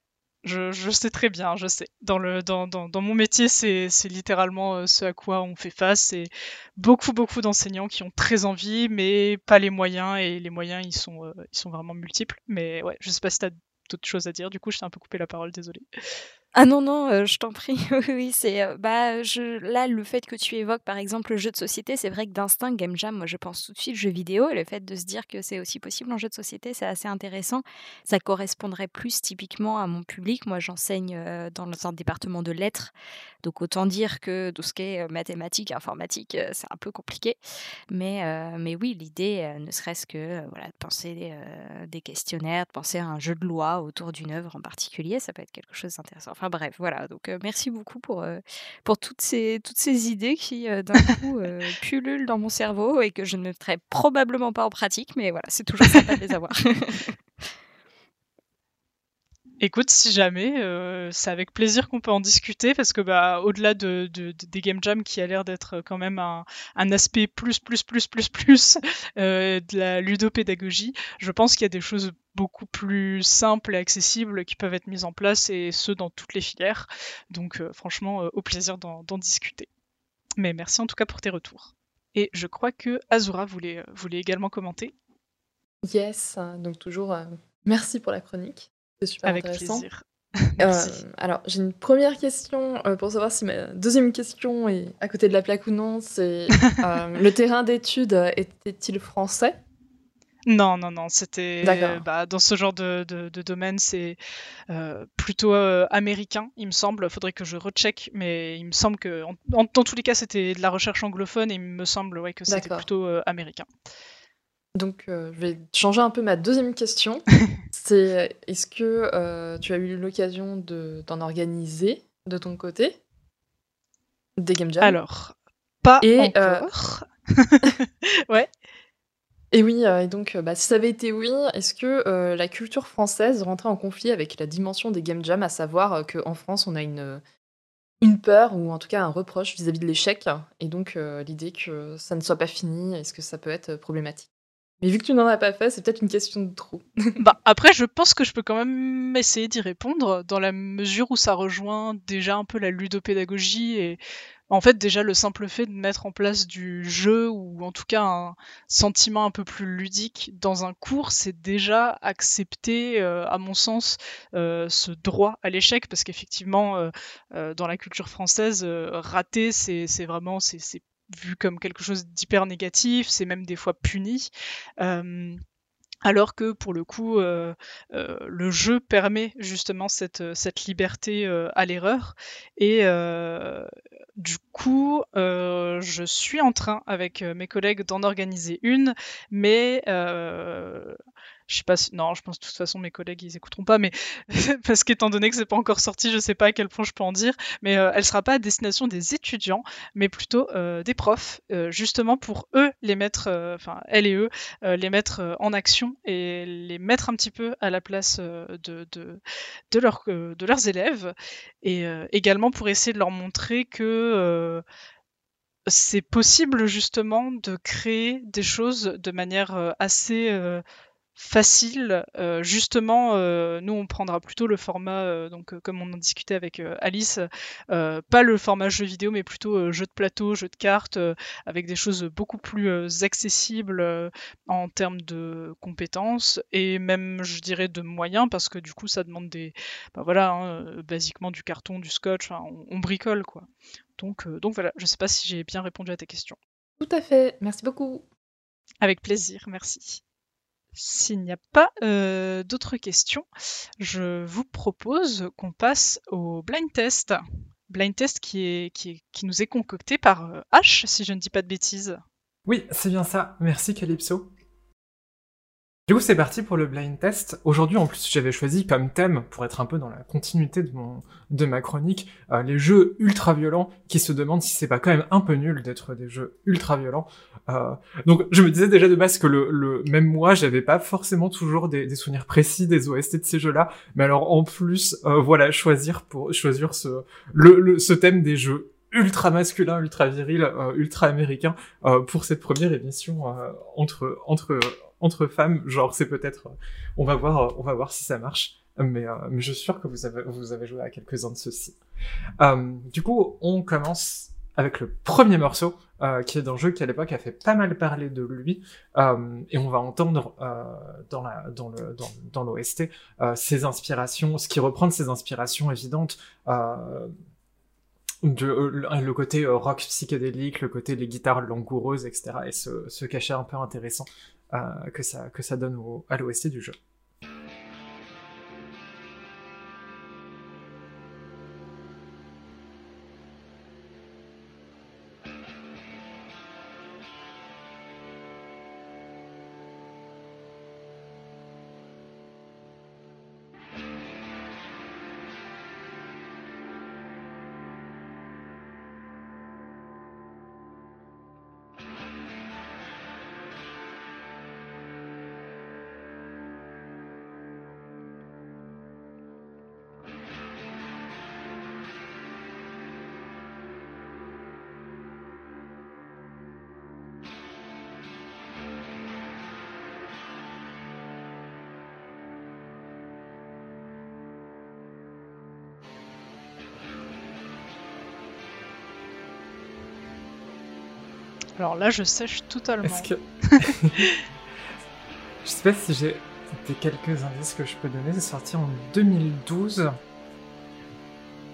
je, sais très bien, je sais. Dans, le, dans, dans, mon métier, c'est littéralement ce à quoi on fait face. C'est beaucoup, beaucoup d'enseignants qui ont très envie, mais pas les moyens. Et les moyens, ils sont, euh, vraiment multiples. Mais ouais, je sais pas si tu as d'autres choses à dire. Du coup, je t'ai un peu coupé la parole, désolé. Ah non, non, euh, je t'en prie. oui, c'est. Euh, bah, je, là, le fait que tu évoques, par exemple, le jeu de société, c'est vrai que d'instinct, Game Jam, moi, je pense tout de suite jeu vidéo. Et le fait de se dire que c'est aussi possible en jeu de société, c'est assez intéressant. Ça correspondrait plus typiquement à mon public. Moi, j'enseigne euh, dans un département de lettres. Donc, autant dire que tout ce qui est mathématiques, informatique, c'est un peu compliqué. Mais, mais oui, l'idée, ne serait-ce que voilà, de penser des, questionnaires, de penser à un jeu de loi autour d'une œuvre en particulier, ça peut être quelque chose d'intéressant. Enfin bref, voilà. Donc euh, merci beaucoup pour, euh, pour toutes, ces, toutes ces idées qui euh, d'un coup pullulent dans mon cerveau et que je ne mettrai probablement pas en pratique, mais voilà, c'est toujours sympa de les avoir. Écoute, si jamais, euh, c'est avec plaisir qu'on peut en discuter parce que bah au-delà de, de, de, des game jams qui a l'air d'être quand même un, aspect plus plus plus plus plus euh, de la ludopédagogie, je pense qu'il y a des choses beaucoup plus simples et accessibles qui peuvent être mises en place et ce dans toutes les filières. Donc euh, franchement, au plaisir d'en discuter. Mais merci en tout cas pour tes retours. Et je crois que Azura voulait, voulait également commenter. Yes, donc toujours merci pour la chronique. C'est super Avec intéressant. plaisir. Euh, alors, j'ai une première question euh, pour savoir si ma deuxième question est à côté de la plaque ou non. C'est euh, le terrain d'études était-il français? Non, non, non. C'était bah, dans ce genre de, de, de domaine, c'est plutôt américain, il me semble. Faudrait que je recheck, mais il me semble que, en, en, dans tous les cas, c'était de la recherche anglophone et il me semble ouais, que c'était plutôt américain. Donc, euh, je vais changer un peu ma deuxième question. C'est est-ce que euh, tu as eu l'occasion d'en organiser de ton côté? Des game jams? Alors, pas et, encore. Euh... ouais. Et oui, et donc, bah, si ça avait été oui, est-ce que la culture française rentrait en conflit avec la dimension des game jams, à savoir qu'en France, on a une, une peur ou en tout cas un reproche vis-à-vis -vis de l'échec, et donc l'idée que ça ne soit pas fini, est-ce que ça peut être problématique? Mais vu que tu n'en as pas fait, c'est peut-être une question de trop. bah, après, je pense que je peux quand même essayer d'y répondre dans la mesure où ça rejoint déjà un peu la ludopédagogie et en fait déjà le simple fait de mettre en place du jeu ou en tout cas un sentiment un peu plus ludique dans un cours, c'est déjà accepter, euh, à mon sens, euh, ce droit à l'échec parce qu'effectivement, euh, euh dans la culture française, euh, rater, c'est vraiment c'est vu comme quelque chose d'hyper négatif, c'est même des fois puni. Euh, alors que pour le coup, euh, euh, le jeu permet justement cette, cette liberté à l'erreur. Et du coup, je suis en train avec mes collègues d'en organiser une, mais je sais pas si... Non, je pense de toute façon mes collègues ils écouteront pas, mais parce qu'étant donné que c'est pas encore sorti, je sais pas à quel point je peux en dire, mais euh, elle sera pas à destination des étudiants, mais plutôt euh, des profs, euh, justement pour eux les mettre, euh, enfin elles et eux, les mettre en action et les mettre un petit peu à la place de, de, de, leur- de leurs élèves, et également pour essayer de leur montrer que c'est possible justement de créer des choses de manière assez facile. Euh, justement, euh, nous on prendra plutôt le format, euh, donc comme on en discutait avec Alice, pas le format jeu vidéo, mais plutôt jeu de plateau, jeu de cartes, avec des choses beaucoup plus accessibles en termes de compétences et même, je dirais, de moyens, parce que du coup ça demande des, bah voilà, hein, basiquement du carton, du scotch, on, on bricole quoi. Donc, donc voilà, je sais pas si j'ai bien répondu à ta question. Tout à fait, merci beaucoup. Avec plaisir, merci. S'il n'y a pas euh, d'autres questions, je vous propose qu'on passe au blind test. Blind test qui, nous est concocté par euh, H, si je ne dis pas de bêtises. Oui, c'est bien ça. Merci Calypso. Du coup, c'est parti pour le blind test. Aujourd'hui, en plus, j'avais choisi comme thème, pour être un peu dans la continuité de, mon, de ma chronique, euh, les jeux ultra violents qui se demandent si c'est pas quand même un peu nul d'être des jeux ultra violents. Euh, donc, je me disais déjà de base que le, le même moi, j'avais pas forcément toujours des, des souvenirs précis des OST de ces jeux-là. Mais alors, en plus, euh, voilà, choisir pour choisir ce, le, le- ce thème des jeux ultra masculin, ultra viril, euh, ultra américain euh, pour cette première émission euh, entre entre entre femmes. Genre c'est peut-être, euh, on va voir, euh, on va voir si ça marche. Mais euh, je suis sûr que vous avez joué à quelques uns de ceux-ci. Du coup, on commence avec le premier morceau qui est d'un jeu qui à l'époque a fait pas mal parler de lui et on va entendre dans l'OST ses inspirations, ce qui reprend ses inspirations évidentes. De, le côté rock psychédélique, le côté les guitares langoureuses, etc. Et ce, ce cachet un peu intéressant que, ça, que ça donne au, à l'OST du jeu. Alors là, je sèche totalement. Est-ce que... je sais pas si j'ai des quelques indices que je peux donner. C'est sorti en 2012.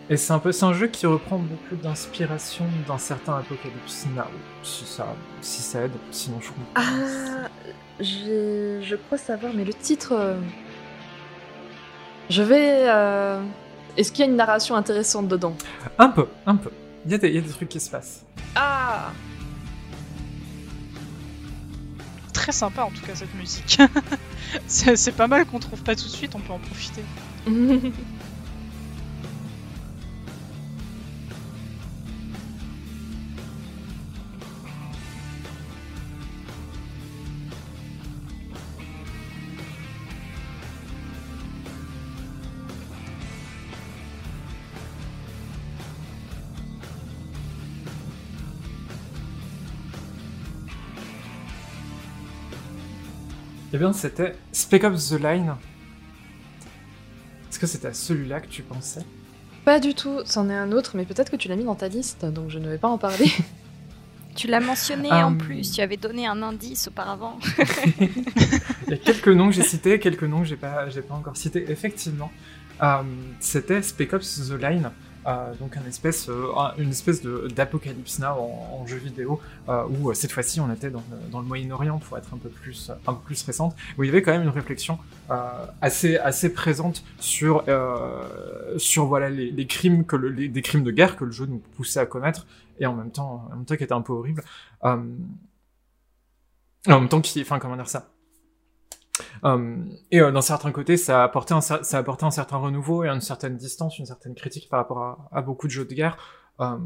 Et c'est un peu, c'est un jeu qui reprend beaucoup d'inspiration d'un certain Apocalypse Now. Si ça, si ça aide, sinon je comprends. Ah, je crois savoir, mais le titre. euh, Je vais. euh, Est-ce qu'il y a une narration intéressante dedans? Un peu, un peu. Y, il y a des trucs qui se passent. Très sympa en tout cas cette musique. c'est pas mal qu'on trouve pas tout de suite, on peut en profiter. Eh bien, c'était Spec Ops The Line. Est-ce que c'était à celui-là que tu pensais? Pas du tout, c'en est un autre, mais peut-être que tu l'as mis dans ta liste, donc je ne vais pas en parler. Tu l'as mentionné Euh, en plus, tu avais donné un indice auparavant. Il y a quelques noms que j'ai cités, quelques noms que j'ai pas, j'ai pas encore cités. Effectivement, euh, c'était Spec Ops The Line, donc un espèce, euh, un- une espèce d'apocalypse now en, jeu vidéo, euh, où euh, cette fois-ci on était dans le, Moyen-Orient pour être un peu plus, un peu plus récente, où il y avait quand même une réflexion assez, assez présente sur, sur voilà, les, crimes, que le- les, des crimes de guerre que le jeu nous poussait à commettre, et en même temps, en même temps qui était un peu horrible. En même temps qui, enfin comment dire ça et euh, d'un certain côté, ça a, apporté un, certain renouveau et une certaine distance, une certaine critique par rapport à, beaucoup de jeux de guerre. Euh,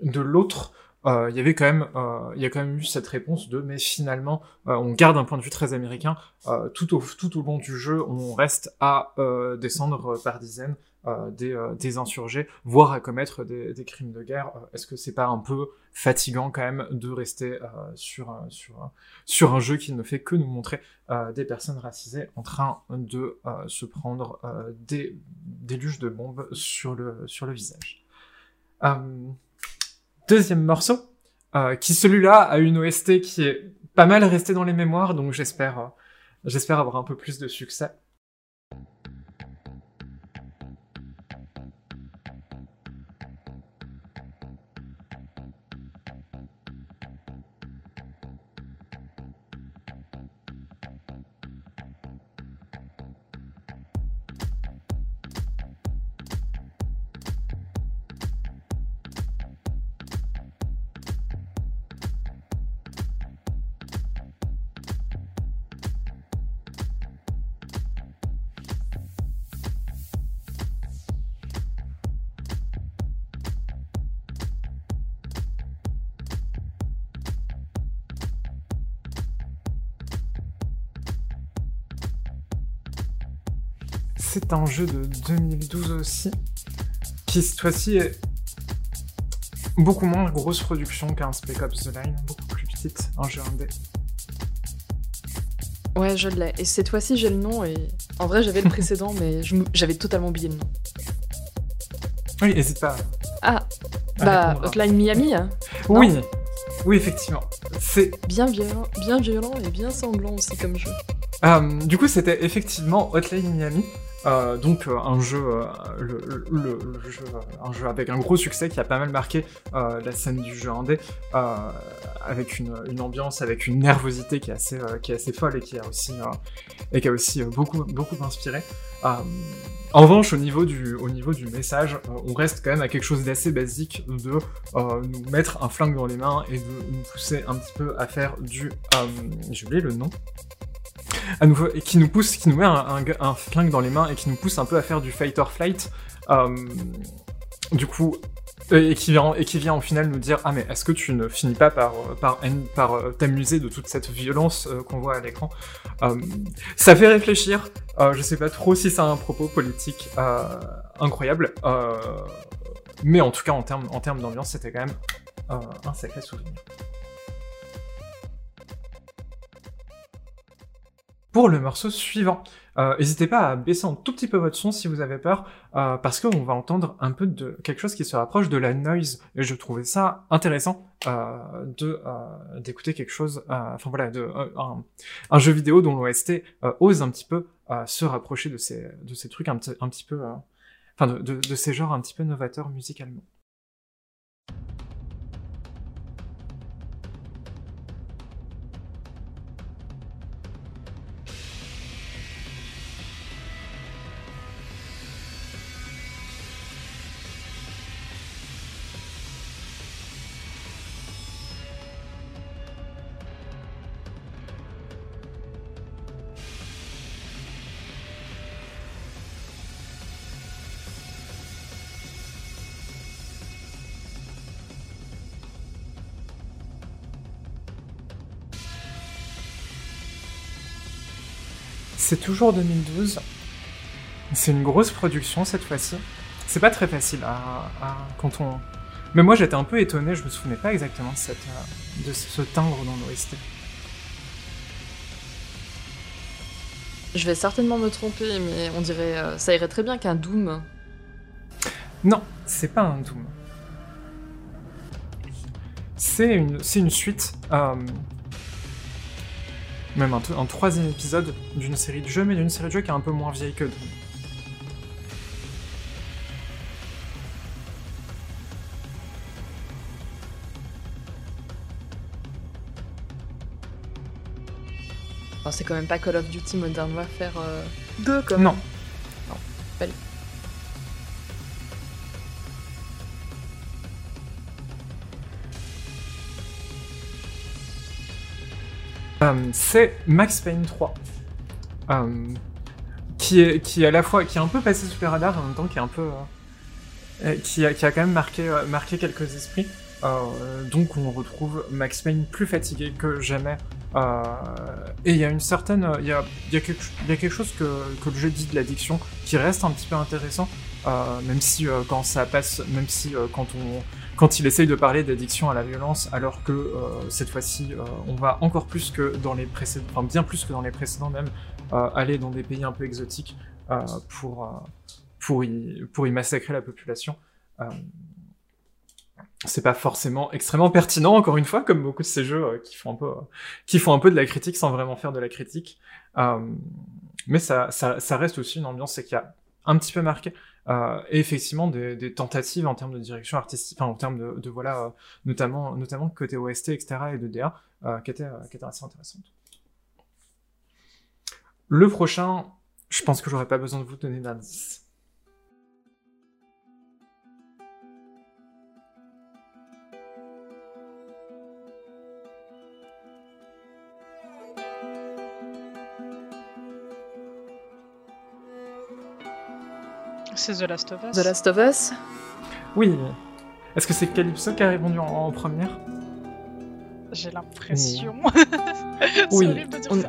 de l'autre, euh, il y avait quand même, euh, il y a quand même eu cette réponse de, mais finalement, euh, on garde un point de vue très américain. euh, tout au long du jeu, on reste à euh, descendre par dizaines euh, des, euh, des insurgés, voire à commettre des, crimes de guerre. Euh, Est-ce que c'est pas un peu fatigant quand même de rester euh, sur euh, sur euh, sur un jeu qui ne fait que nous montrer euh, des personnes racisées en train de euh, se prendre euh, des luches de bombes sur le sur le visage? Euh, deuxième morceau, euh, qui celui-là a une OST qui est pas mal restée dans les mémoires, donc j'espère euh, j'espère avoir un peu plus de succès. C'est un jeu de 2012 aussi, qui cette fois-ci est beaucoup moins grosse production qu'un Spec Ops The Line, beaucoup plus petite, un jeu indé. Ouais, je l'ai. Et cette fois-ci, j'ai le nom. Et en vrai, j'avais le précédent, mais j'avais totalement oublié le nom. Oui, n'hésite pas. Ah, à bah. Hotline Miami. hein. Oui, Non oui, effectivement. C'est Bien violent, bien violent et bien sanglant aussi comme jeu. Euh, du coup, c'était effectivement Hotline Miami, euh, donc euh, un jeu, euh, un jeu avec un gros succès qui a pas mal marqué la scène du jeu indé, avec une, ambiance, avec une nervosité qui est assez, qui est assez folle et qui a aussi, et qui a aussi beaucoup, beaucoup inspiré. En revanche, au niveau du, au niveau du message, on reste quand même à quelque chose d'assez basique de nous mettre un flingue dans les mains et de nous pousser un petit peu à faire du, euh, j'ai oublié le nom qui nous pousse, qui nous met un, un, flingue dans les mains et qui nous pousse un peu à faire du fight or flight. Euh, du coup, et qui vient, et qui vient au final nous dire ah mais est-ce que tu ne finis pas par euh, euh, t'amuser de toute cette violence qu'on voit à l'écran? Ça fait réfléchir. Euh, je sais pas trop si ça a un propos politique incroyable, mais en tout cas en termes d'ambiance, c'était quand même un sacré souvenir. Pour le morceau suivant. Euh, N'hésitez pas à baisser un tout petit peu votre son si vous avez peur, euh, parce qu'on va entendre un peu de quelque chose qui se rapproche de la noise, et je trouvais ça intéressant euh, d'écouter quelque chose, enfin voilà, un, jeu vidéo dont l'OST ose un petit peu se rapprocher de ces de ces trucs un, petit- peu, enfin de, de ces genres un petit peu novateurs musicalement. C'est toujours 2012. C'est une grosse production cette fois-ci. C'est pas très facile à, à- quand on. Mais moi j'étais un peu étonné, je me souvenais pas exactement de, cette, euh, de ce timbre dans l'OST. Je vais certainement me tromper, mais on dirait euh, ça irait très bien qu'un Doom. Non, c'est pas un Doom. C'est une, une suite, euh, même un, troisième épisode d'une série de jeux, mais d'une série de jeux qui est un peu moins vieille que Doom. Enfin, c'est quand même pas Call of Duty Modern Warfare euh, 2 comme. Non. Non. Belle. Euh, c'est Max Payne 3. Euh, qui est qui à la fois qui est un peu passé sous les radars et en même temps qui est un peu euh, qui a qui a quand même marqué marqué quelques esprits. Donc on retrouve Max Payne plus fatigué que jamais. Et il y a une certaine il y a y a y a quelque chose que que le jeu dit de l'addiction qui reste un petit peu intéressant. Même si quand ça passe, même si quand on quand il essaye de parler d'addiction à la violence, alors que euh, cette fois-ci, euh, on va encore plus que dans les précédents, enfin bien plus que dans les précédents même, euh, aller dans des pays un peu exotiques pour pour y massacrer la population. C'est pas forcément extrêmement pertinent, encore une fois, comme beaucoup de ces jeux qui font un peu, qui font un peu de la critique sans vraiment faire de la critique. Mais ça, ça, ça reste aussi une ambiance qui a un petit peu marqué. Euh, et effectivement des, des tentatives en termes de direction artistique, enfin en termes de, de voilà, euh, notamment, notamment côté OST, etc. et de DA, euh, qui étaient, euh, qui assez intéressantes. Le prochain, je pense que j'aurais pas besoin de vous donner d'indice. C'est The Last of Us. The Last of Us. Oui. Est-ce que c'est Calypso qui a répondu en, en première? J'ai l'impression. Oui. c'est horrible de dire On- ça.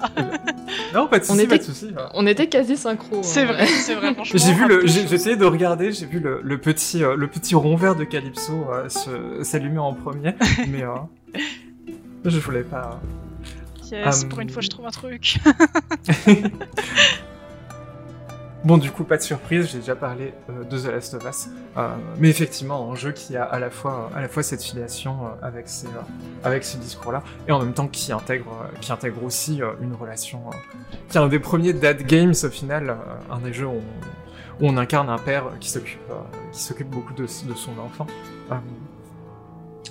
Non, pas de On souci, était, pas de souci. on était quasi synchro. C'est en vrai, c'est vrai. J'ai vu le, j'ai essayé de regarder, j'ai vu le, le petit, euh, le petit rond vert de Calypso euh, s'allumer en premier, mais euh, je voulais pas. Yes, Euh, pour une fois, je trouve un truc. Bon, du coup, pas de surprise, j'ai déjà parlé euh, de The Last of Us, Euh, mais effectivement, un jeu qui a à la fois, cette filiation euh, avec ces, discours-là, et en même temps qui intègre, aussi une relation, qui est un des premiers dad games au final, un des jeux où on, incarne un père qui s'occupe, beaucoup de, son enfant.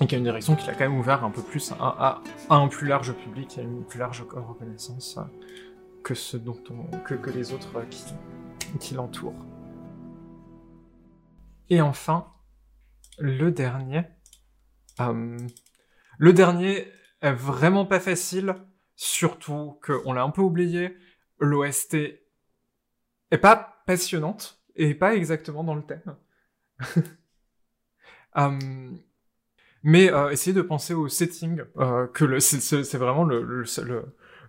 Et qui a une direction qui l'a quand même ouvert un peu plus à, un plus large public à une plus large reconnaissance que dont on, que, les autres qui, qui l'entourent. Et enfin, le dernier. Euh, le dernier est vraiment pas facile, surtout qu'on l'a un peu oublié. L'OST est pas passionnante et pas exactement dans le thème. Euh, mais euh, essayez de penser au setting, que c'est, vraiment le, le,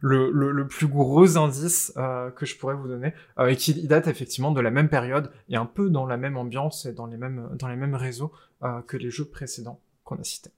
le, plus gros indice euh, que je pourrais vous donner, euh, et qui date effectivement de la même période, et un peu dans la même ambiance et dans les mêmes, dans les mêmes réseaux euh, que les jeux précédents qu'on a cités.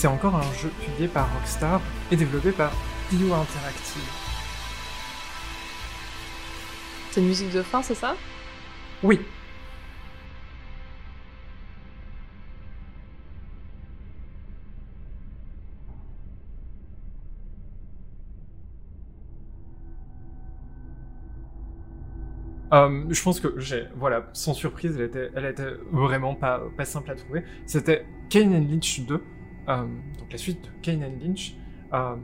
C'est encore un jeu publié par Rockstar et développé par IO Interactive. C'est une musique de fin, c'est ça? Oui. Euh, je pense que j'ai, voilà, sans surprise, elle était, elle était vraiment pas, pas simple à trouver. C'était Kane and Lynch 2, euh, donc la suite de Kane and Lynch, euh,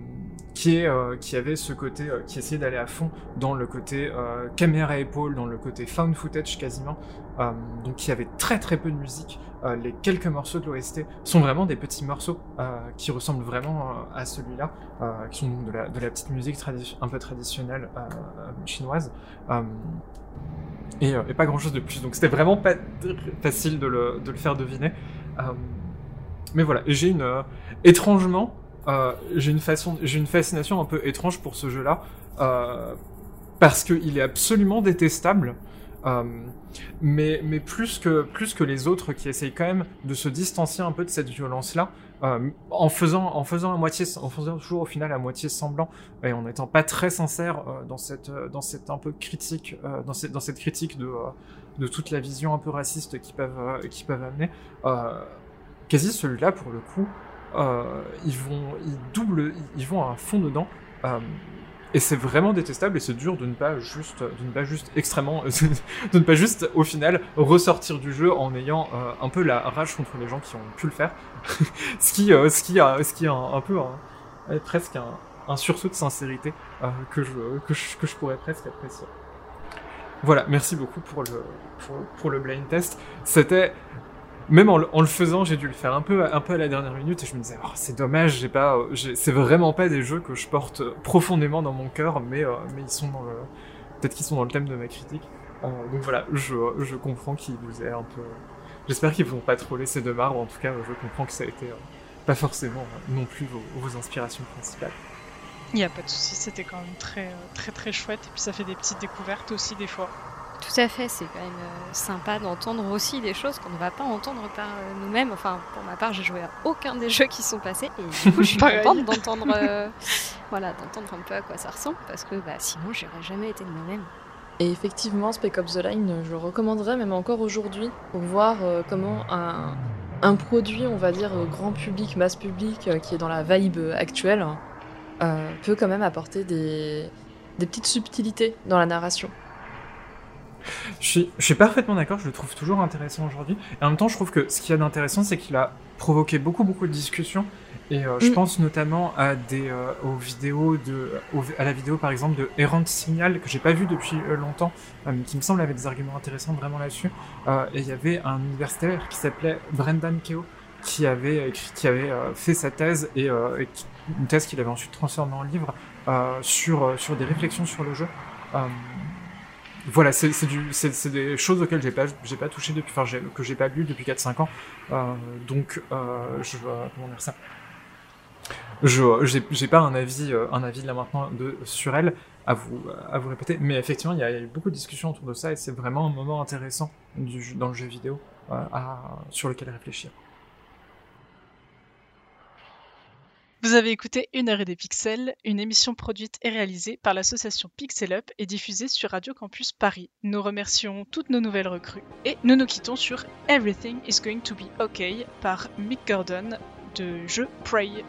qui, est, euh, qui avait ce côté, euh, qui essayait d'aller à fond dans le côté euh, caméra à épaule, dans le côté found footage quasiment. Euh, donc y avait très très peu de musique. Euh, les quelques morceaux de l'OST sont vraiment des petits morceaux euh, qui ressemblent vraiment euh, à celui-là, euh, qui sont de la, de la petite musique un peu traditionnelle euh, euh, chinoise. Euh, et, euh, pas grand chose de plus. Donc c'était vraiment pas facile de le, de le faire deviner. Euh, mais voilà, j'ai une euh, étrangement, euh, j'ai une fascination un peu étrange pour ce jeu-là euh, parce qu'il est absolument détestable. Mais, plus que les autres qui essayent quand même de se distancier un peu de cette violence-là, en faisant à moitié, en faisant toujours au final à moitié semblant et en n'étant pas très sincère dans cette critique de toute la vision un peu raciste qu'ils peuvent peuvent amener. Quasi celui-là pour le coup, euh, ils vont ils doublent ils, vont à fond dedans. Euh, et c'est vraiment détestable et c'est dur de ne pas juste, de ne pas juste extrêmement, de ne pas juste au final ressortir du jeu en ayant euh, un peu la rage contre les gens qui ont pu le faire, ce qui, euh, ce qui ce qui a un, peu, un- presque un, un sursaut de sincérité euh, que je, que je, que je pourrais presque apprécier. Voilà, merci beaucoup pour le, pour, pour le blind test. C'était, même en, le- faisant, j'ai dû le faire un peu, à la dernière minute et je me disais, oh, c'est dommage, j'ai pas, euh, c'est vraiment pas des jeux que je porte profondément dans mon cœur, mais, euh, mais ils sont dans le, peut-être qu'ils sont dans le thème de ma critique. Euh, donc voilà, je, comprends qu'ils vous aient un peu, j'espère qu'ils vont pas trop laisser de marbre. En tout cas, je comprends que ça a été euh, pas forcément euh, non plus vos, vos inspirations principales. Il n'y a pas de souci, c'était quand même très, euh, très très chouette. Et puis ça fait des petites découvertes aussi des fois. Tout à fait, c'est quand même euh, sympa d'entendre aussi des choses qu'on ne va pas entendre par euh, nous-mêmes. Enfin, pour ma part, j'ai joué à aucun des jeux qui sont passés et du coup, je suis contente d'entendre, euh, voilà, d'entendre un peu à quoi ça ressemble parce que bah, sinon, j'aurais jamais été de moi-même. Et effectivement, Spec Ops The Line, je le recommanderais même encore aujourd'hui pour voir euh, comment un, un produit, on va dire, grand public, masse public, euh, qui est dans la vibe actuelle, peut quand même apporter des, des petites subtilités dans la narration. Je suis, je suis parfaitement d'accord, je le trouve toujours intéressant aujourd'hui. Et en même temps, je trouve que ce qu'il y a d'intéressant, c'est qu'il a provoqué beaucoup, beaucoup de discussions. Et euh, je Mm. pense notamment à des euh, aux vidéos de aux- à la vidéo par exemple de Errant Signal que j'ai pas vu depuis euh, longtemps, euh, mais qui me semble avait des arguments intéressants vraiment là-dessus. Euh, et il y avait un universitaire qui s'appelait Brendan Keo qui avait écrit, qui avait euh, fait sa thèse et, euh, et qui- une thèse qu'il avait ensuite transformée en livre euh, sur euh, sur des réflexions sur le jeu. Voilà, c'est c'est des choses auxquelles j'ai pas, j'ai pas touché depuis, enfin, que j'ai pas lu depuis 4-5 ans. Euh, donc, euh, je, comment dire ça? Je, j'ai pas un avis, euh, un avis là maintenant de, sur elle à vous, à vous répéter. Mais effectivement, il y, a, eu beaucoup de discussions autour de ça et c'est vraiment un moment intéressant du, dans le jeu vidéo sur lequel réfléchir. Vous avez écouté Une heure et des pixels, une émission produite et réalisée par l'association Pixel Up et diffusée sur Radio Campus Paris. Nous remercions toutes nos nouvelles recrues et nous nous quittons sur Everything is going to be okay par Mick Gordon de jeu Prey.